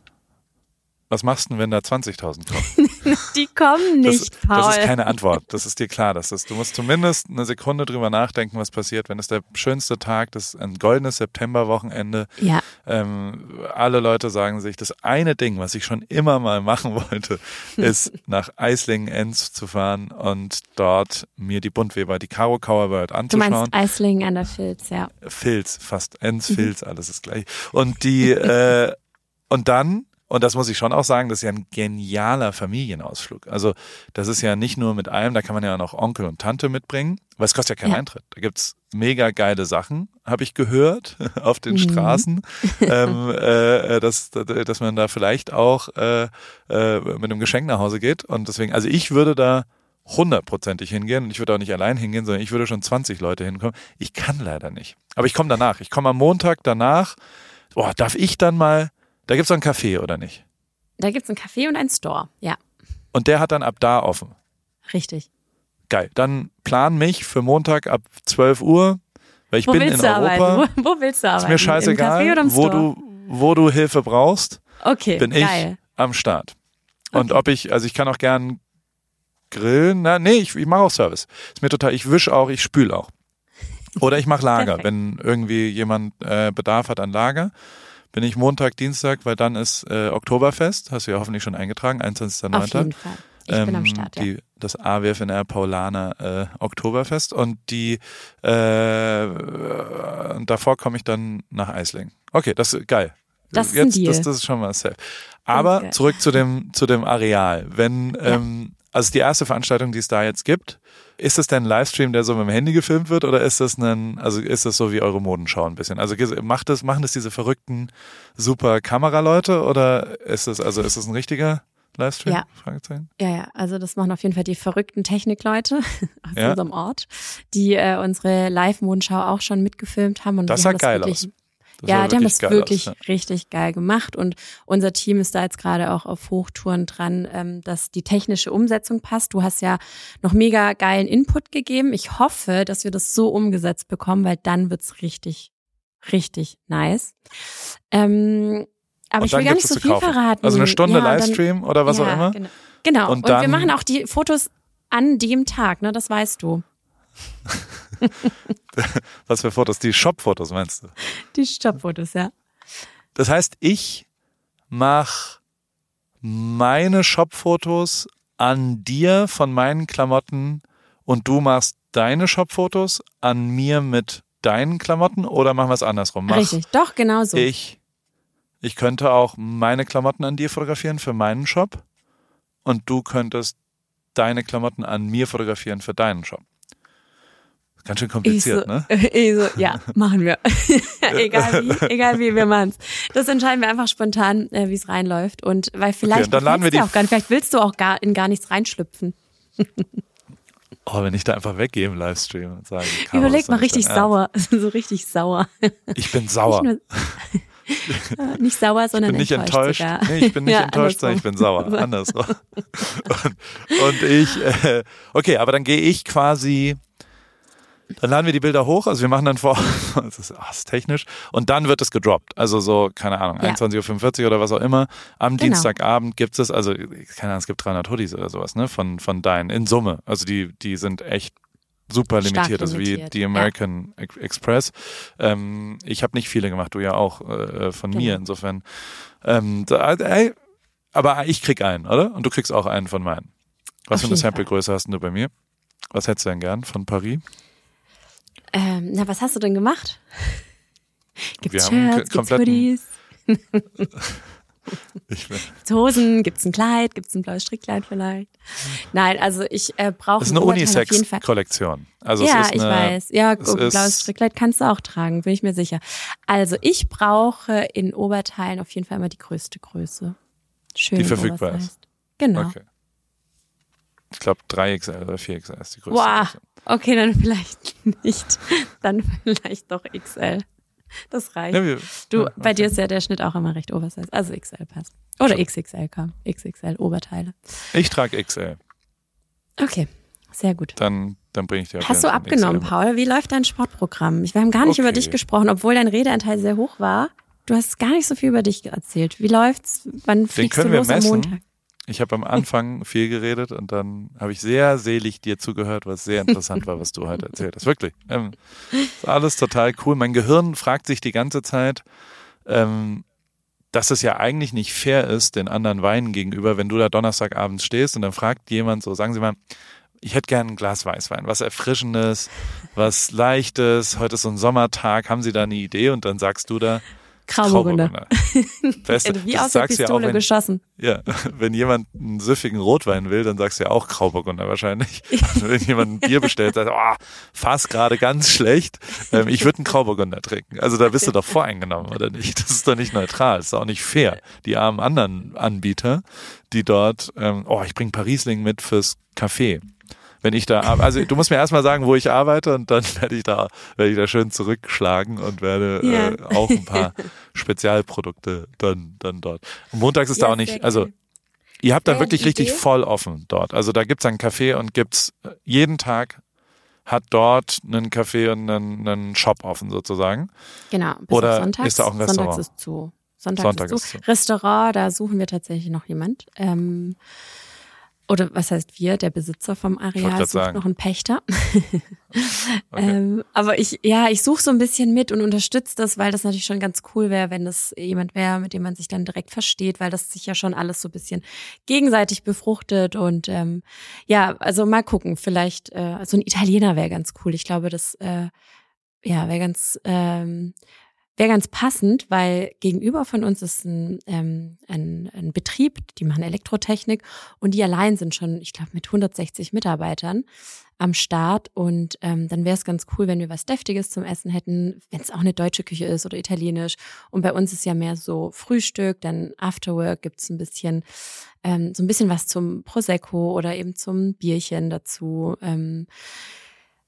Was machst du denn, wenn da 20.000 kommen? Die kommen Das, nicht, Paul. das ist keine Antwort. Das ist dir klar. Das ist, du musst zumindest eine Sekunde drüber nachdenken, was passiert, wenn es der schönste Tag, das ist ein goldenes Septemberwochenende. ja, Ähm, alle Leute sagen sich, das eine Ding, was ich schon immer mal machen wollte, ist nach Eislingen-Enz zu fahren und dort mir die Buntweber, die Karo Kauer World du anzuschauen. meinst Eislingen an der Filz, ja. Filz, fast Enz, Mhm. Filz, alles ist gleich. Und die, äh, und dann, und das muss ich schon auch sagen, das ist ja ein genialer Familienausflug. Also das ist ja nicht nur mit allem, da kann man ja noch Onkel und Tante mitbringen, weil es kostet ja keinen Ja. Eintritt. Da gibt's mega geile Sachen, habe ich gehört auf den Mhm. Straßen, ähm, äh, dass, dass man da vielleicht auch äh, äh, mit einem Geschenk nach Hause geht. Und deswegen, also ich würde da hundertprozentig hingehen und ich würde auch nicht allein hingehen, sondern ich würde schon 20 Leute hinkommen. Ich kann leider nicht. Aber ich komme danach. Ich komme am Montag danach. Boah, darf ich dann mal, da gibt's doch einen Café, oder nicht? Da gibt's einen Café und einen Store. Ja, Und der hat dann ab da offen. richtig. Geil. Dann plan mich für Montag ab 12 Uhr, weil ich Wo bin in du Europa. arbeiten? Wo, wo willst du Ist arbeiten? mir Im scheißegal, Café oder im wo Store? du, wo du Hilfe brauchst, Okay, bin ich geil. am Start. Und Okay. ob ich, also ich kann auch gern grillen, na, nee, ich, ich mache auch Service. Ist mir total, ich wisch auch, ich spül auch. Oder ich mache Lager, wenn irgendwie jemand äh, Bedarf hat an Lager. Bin ich Montag, Dienstag, weil dann ist äh, Oktoberfest, hast du ja hoffentlich schon eingetragen, Auf 21.09. jeden Fall. Ich bin am ähm, Start, ja. die, das AWFNR Paulaner äh, Oktoberfest und die äh, davor komme ich dann nach Eisling. Okay, das ist geil. Das ist Jetzt. Das, das ist schon mal safe. Aber geil. zurück zu dem zu dem Areal. Wenn ähm, also die erste Veranstaltung, die es da jetzt gibt, ist das denn ein Livestream, der so mit dem Handy gefilmt wird, oder ist das ein, also ist das so wie eure Modenschau ein bisschen? Also macht das, machen das diese verrückten super Kameraleute oder ist das, also ist das ein richtiger Livestream? Ja. Fragezeichen. Ja, ja, also das machen auf jeden Fall die verrückten Technikleute aus Ja. unserem Ort, die äh, unsere Live-Mondschau auch schon mitgefilmt haben. Und Das sah geil aus. Das ja, die haben das wirklich aus, richtig geil gemacht und unser Team ist da jetzt gerade auch auf Hochtouren dran, ähm, dass die technische Umsetzung passt. Du hast ja noch mega geilen Input gegeben. Ich hoffe, dass wir das so umgesetzt bekommen, weil dann wird's richtig, richtig nice. Ähm, aber Und ich will gar nicht so viel kaufen. verraten. Also eine Stunde Ja, und dann- Livestream oder was ja, auch immer. Genau, genau. Und Und, wir machen auch die Fotos an dem Tag, ne? Das weißt du. Was für Fotos? Die Shop-Fotos meinst du? Die Stoppfotos, ja. Das heißt, ich mache meine Shop-Fotos an dir von meinen Klamotten und du machst deine Shop-Fotos an mir mit deinen Klamotten oder machen wir es andersrum? Mach Richtig, doch, genau so. ich, ich könnte auch meine Klamotten an dir fotografieren für meinen Shop und du könntest deine Klamotten an mir fotografieren für deinen Shop. Ganz schön Ich kompliziert, so, ne? ich so, ja, machen wir. egal wie, egal wie, wir machen's. Das entscheiden wir einfach spontan, äh, wie es reinläuft. Und weil vielleicht und dann laden wir die- auch gar nicht, vielleicht willst du auch gar in gar nichts reinschlüpfen. Oh, wenn ich da einfach weggehe im Livestream und sage, Überleg mal richtig sauer, so richtig sauer. Ich bin sauer. Nicht, nur, nicht sauer, Ich sondern bin nicht enttäuscht. Nee, ich bin nicht Ja, enttäuscht, sondern ich bin sauer. Andersrum. Und, und ich, äh, okay, aber dann gehe ich quasi, dann laden wir die Bilder hoch, also wir machen dann vor, das ist, ach, ist technisch, und dann wird es gedroppt. Also so, keine Ahnung, Ja. 21.45 Uhr oder was auch immer. Am Genau. Dienstagabend gibt es, also, keine Ahnung, es gibt 300 Hoodies oder sowas, ne, von, von deinen, in Summe. Also die, die sind echt super Stark limitiert, also wie limitiert, die ja. American Ex- Express. Ähm, ich habe nicht viele gemacht, du ja auch äh, von mir, Genau. insofern. Ähm, da, ey, aber ich krieg einen, oder? Und du kriegst auch einen von meinen. Was Auf für eine Sample-Größe hast du bei mir? Was hättest du denn gern von Paris? Ähm, na, was hast du denn gemacht? Gibt's Wir Shirts, gibt's Hoodies, Ich will, gibt's Hosen, gibt's ein Kleid, gibt's ein blaues Strickleid vielleicht? Nein, also ich äh, brauche ist eine. Unisex-Kollektion. Also ja, es ist ich eine, weiß. Ja, es blaues Strickleid kannst du auch tragen, bin ich mir sicher. Also ich brauche in Oberteilen auf jeden Fall immer die größte Größe. Schön Die verfügbar ist. Genau. Okay. Ich glaube 3XL oder 4XL ist die größte. Wow. Größe. Okay, dann vielleicht nicht. Dann vielleicht doch XL. Das reicht. Ja, wir, Du, ja, bei dir ist ja der Schnitt auch immer recht oversized. Also XL passt. Oder Schon. XXL kam. XXL Oberteile. Ich trage XL. Okay, sehr gut. Dann, dann bringe ich dir Hast du abgenommen, XL. Paul? Wie läuft dein Sportprogramm? Ich- Wir haben gar nicht Okay. über dich gesprochen, obwohl dein Redeanteil sehr hoch war. Du hast gar nicht so viel über dich erzählt. Wie läuft's? Wann fliegst du los am messen. Montag? Ich habe am Anfang viel geredet und dann habe ich sehr selig dir zugehört, was sehr interessant war, was du heute erzählt hast. Wirklich. Ähm, ist alles total cool. Mein Gehirn fragt sich die ganze Zeit, ähm, dass es ja eigentlich nicht fair ist den anderen Weinen gegenüber, wenn du da Donnerstagabends stehst und dann fragt jemand so, sagen Sie mal, ich hätte gern ein Glas Weißwein, was Erfrischendes, was Leichtes, heute ist so ein Sommertag, haben Sie da eine Idee? Und dann sagst du da, Grauburgunder. Beste. Wie aus der Pistole ja auch, wenn, geschossen. ja, wenn jemand einen süffigen Rotwein will, dann sagst du ja auch Grauburgunder wahrscheinlich. Also wenn jemand ein Bier bestellt, sagt, oh, fass gerade ganz schlecht. Ähm, ich würde einen Grauburgunder trinken. Also da bist du doch voreingenommen, oder nicht? Das ist doch nicht neutral, das ist auch nicht fair. Die armen anderen Anbieter, die dort, ähm, oh, ich bring Parisling mit fürs Café. Wenn ich da, also du musst mir erstmal sagen, wo ich arbeite und dann werde ich da, werde ich da schön zurückschlagen und werde Ja. äh, auch ein paar Spezialprodukte dann, dann dort. Und montags ist da Ja, auch nicht, also ihr habt da wirklich richtig Idee? voll offen dort. Also da gibt's einen Café und gibt's äh, jeden Tag hat dort einen Café und einen, einen Shop offen sozusagen. Genau. Bis Oder Sonntags. ist da auch ein Restaurant? Sonntags ist zu. Sonntags Sonntag ist ist zu. zu. Restaurant, da suchen wir tatsächlich noch jemand. Ähm, oder was heißt wir? Der Besitzer vom Areal sucht sagen. noch einen Pächter. Okay. ähm, aber ich, ja, ich suche so ein bisschen mit und unterstütze das, weil das natürlich schon ganz cool wäre, wenn das jemand wäre, mit dem man sich dann direkt versteht, weil das sich ja schon alles so ein bisschen gegenseitig befruchtet und ähm, ja, also mal gucken, vielleicht äh, so ein Italiener wäre ganz cool. Ich glaube, das äh, ja wäre ganz ähm, wäre ganz passend, weil gegenüber von uns ist ein, ähm, ein, ein Betrieb, die machen Elektrotechnik und die allein sind schon, ich glaube, mit 160 Mitarbeitern am Start und ähm, dann wäre es ganz cool, wenn wir was Deftiges zum Essen hätten, wenn es auch eine deutsche Küche ist oder italienisch. Und bei uns ist ja mehr so Frühstück, dann Afterwork gibt's ein bisschen, ähm, so ein bisschen was zum Prosecco oder eben zum Bierchen dazu. Ähm,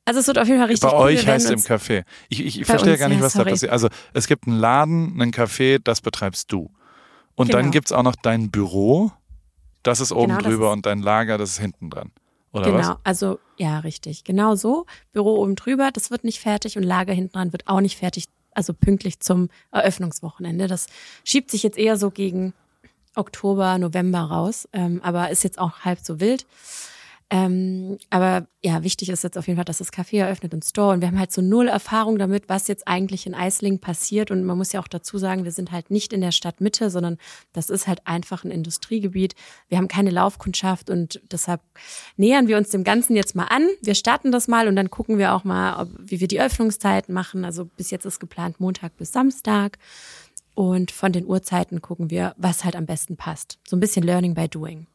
also es wird auf jeden Fall richtig Bei cool. euch heißt es im Café. Ich, ich, ich verstehe uns, gar nicht, ja, was da sorry. passiert. Also es gibt einen Laden, einen Café, das betreibst du. Und dann Genau. gibt's auch noch dein Büro, das ist oben Genau, drüber ist- und dein Lager, das ist hinten dran. Oder genau, was? also ja, richtig. Genau so. Büro oben drüber, das wird nicht fertig und Lager hinten dran wird auch nicht fertig, also pünktlich zum Eröffnungswochenende. Das schiebt sich jetzt eher so gegen Oktober, November raus, ähm, aber ist jetzt auch halb so wild. Ähm, aber ja, wichtig ist jetzt auf jeden Fall, dass das Café eröffnet und Store und wir haben halt so null Erfahrung damit, was jetzt eigentlich in Eislingen passiert und man muss ja auch dazu sagen, wir sind halt nicht in der Stadtmitte, sondern das ist halt einfach ein Industriegebiet. Wir haben keine Laufkundschaft und deshalb nähern wir uns dem Ganzen jetzt mal an. Wir starten das mal und dann gucken wir auch mal, ob, wie wir die Öffnungszeiten machen. Also bis jetzt ist geplant Montag bis Samstag. Und von den Uhrzeiten gucken wir, was halt am besten passt. So ein bisschen Learning by Doing.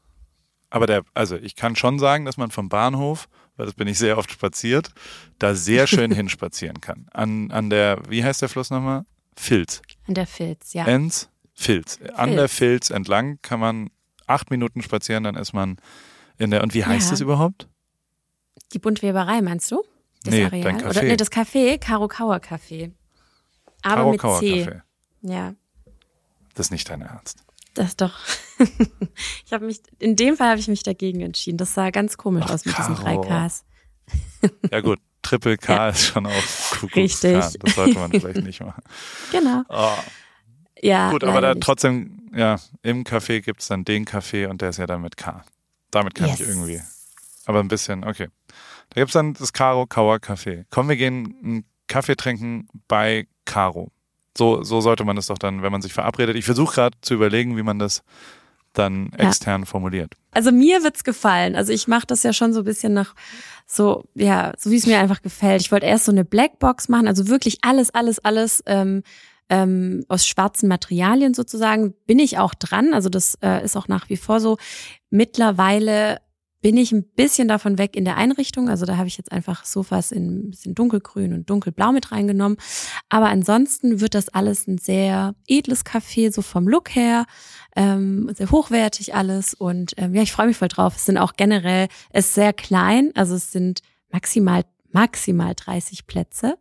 Aber der, also ich kann schon sagen, dass man vom Bahnhof, weil das bin ich sehr oft spaziert, da sehr schön hinspazieren kann. An, an der, wie heißt der Fluss nochmal? Filz. An der Filz, ja. Enz, Filz. An der Filz entlang kann man acht Minuten spazieren, dann ist man in der, und wie heißt Ja. es überhaupt? Die Buntweberei, meinst du? Das Nee, Areal? dein Café. Oder nee, das Café, Karo Kauer Café. Aber Karo mit Kauer C. Café. Ja, Das ist nicht dein Ernst. Das doch. ich habe mich, in dem Fall habe ich mich dagegen entschieden. Das sah ganz komisch Ach, aus mit diesen drei. Ks. Ja gut, Triple K Ja. ist schon auch Kuckucksklan. Richtig. Das sollte man vielleicht nicht machen. Genau. Oh, Ja. gut, aber da nicht. trotzdem, ja, im Café gibt's dann den Kaffee und der ist ja dann mit K. Damit kann ich Yes. irgendwie. Aber ein bisschen, okay. Da gibt's dann das Caro Kauer Café. Komm, wir gehen einen Kaffee trinken bei Caro. So, so sollte man das doch dann, wenn man sich verabredet. Ich versuche gerade zu überlegen, wie man das dann Ja. extern formuliert. Also mir wird's gefallen. Also ich mache das ja schon so ein bisschen nach so, ja, so wie es mir einfach gefällt. Ich wollte erst so eine Blackbox machen, also wirklich alles, alles, alles ähm, ähm, aus schwarzen Materialien sozusagen. Bin ich auch dran. Also das äh, ist auch nach wie vor so. Mittlerweile bin ich ein bisschen davon weg in der Einrichtung. Also da habe ich jetzt einfach Sofas in ein bisschen dunkelgrün und dunkelblau mit reingenommen. Aber ansonsten wird das alles ein sehr edles Café, so vom Look her ähm, sehr hochwertig alles und ähm, ja, ich freue mich voll drauf. Es sind auch generell, es ist sehr klein, also es sind maximal maximal 30 Plätze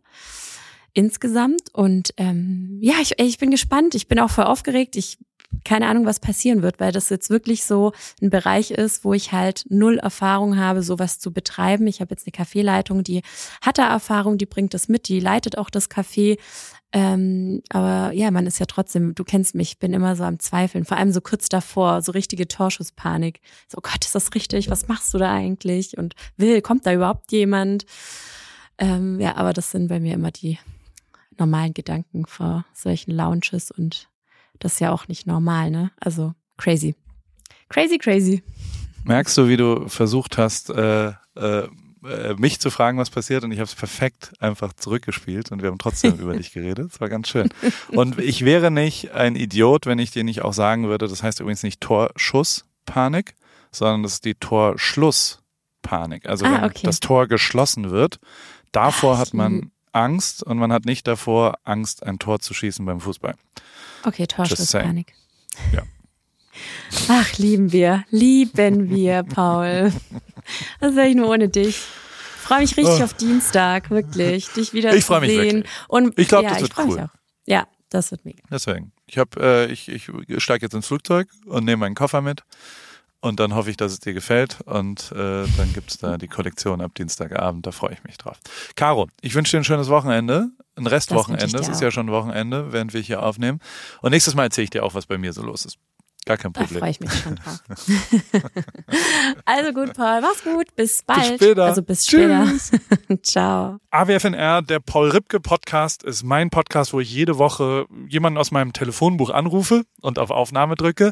insgesamt und ähm, ja, ich, ich bin gespannt. Ich bin auch voll aufgeregt. Ich keine Ahnung, was passieren wird, weil das jetzt wirklich so ein Bereich ist, wo ich halt null Erfahrung habe, sowas zu betreiben. Ich habe jetzt eine Kaffeeleitung, die hat da Erfahrung, die bringt das mit, die leitet auch das Café. Ähm, aber ja, man ist ja trotzdem, du kennst mich, ich bin immer so am Zweifeln, vor allem so kurz davor, so richtige Torschusspanik. So, oh Gott, ist das richtig? Was machst du da eigentlich? Und will, kommt da überhaupt jemand? Ähm, ja, aber das sind bei mir immer die normalen Gedanken vor solchen Lounges und das ist ja auch nicht normal, ne? Also crazy. Crazy, crazy. Merkst du, wie du versucht hast, äh, äh, äh, mich zu fragen, was passiert und ich habe es perfekt einfach zurückgespielt und wir haben trotzdem über dich geredet. Es war ganz schön. Und ich wäre nicht ein Idiot, wenn ich dir nicht auch sagen würde, das heißt übrigens nicht Torschusspanik, sondern das ist die Torschlusspanik. Also Ah, wenn okay. das Tor geschlossen wird, davor hat man Angst und man hat nicht davor Angst, ein Tor zu schießen beim Fußball. Okay, Torschlusspanik. Ja. Ach, lieben wir, lieben wir, Paul. Das wäre ich nur ohne dich. Ich freue mich richtig Oh. auf Dienstag, wirklich, dich wieder Ich zu sehen. Und Ich glaub, ja, das ich wird cool. Auch. Ja, das wird mega. Deswegen. Ich habe, äh, ich, ich steige jetzt ins Flugzeug und nehme meinen Koffer mit. Und dann hoffe ich, dass es dir gefällt. Und äh, dann gibt's da die Kollektion ab Dienstagabend. Da freue ich mich drauf. Caro, ich wünsche dir ein schönes Wochenende. Ein Restwochenende. Es ist ja schon Wochenende, während wir hier aufnehmen. Und nächstes Mal erzähle ich dir auch, was bei mir so los ist. Gar kein Da Problem. freue ich mich schon drauf. also gut, Paul, mach's gut. Bis bald. später. Also bis später. Ciao. AWFNR, der Paul Ripke Podcast, ist mein Podcast, wo ich jede Woche jemanden aus meinem Telefonbuch anrufe und auf Aufnahme drücke.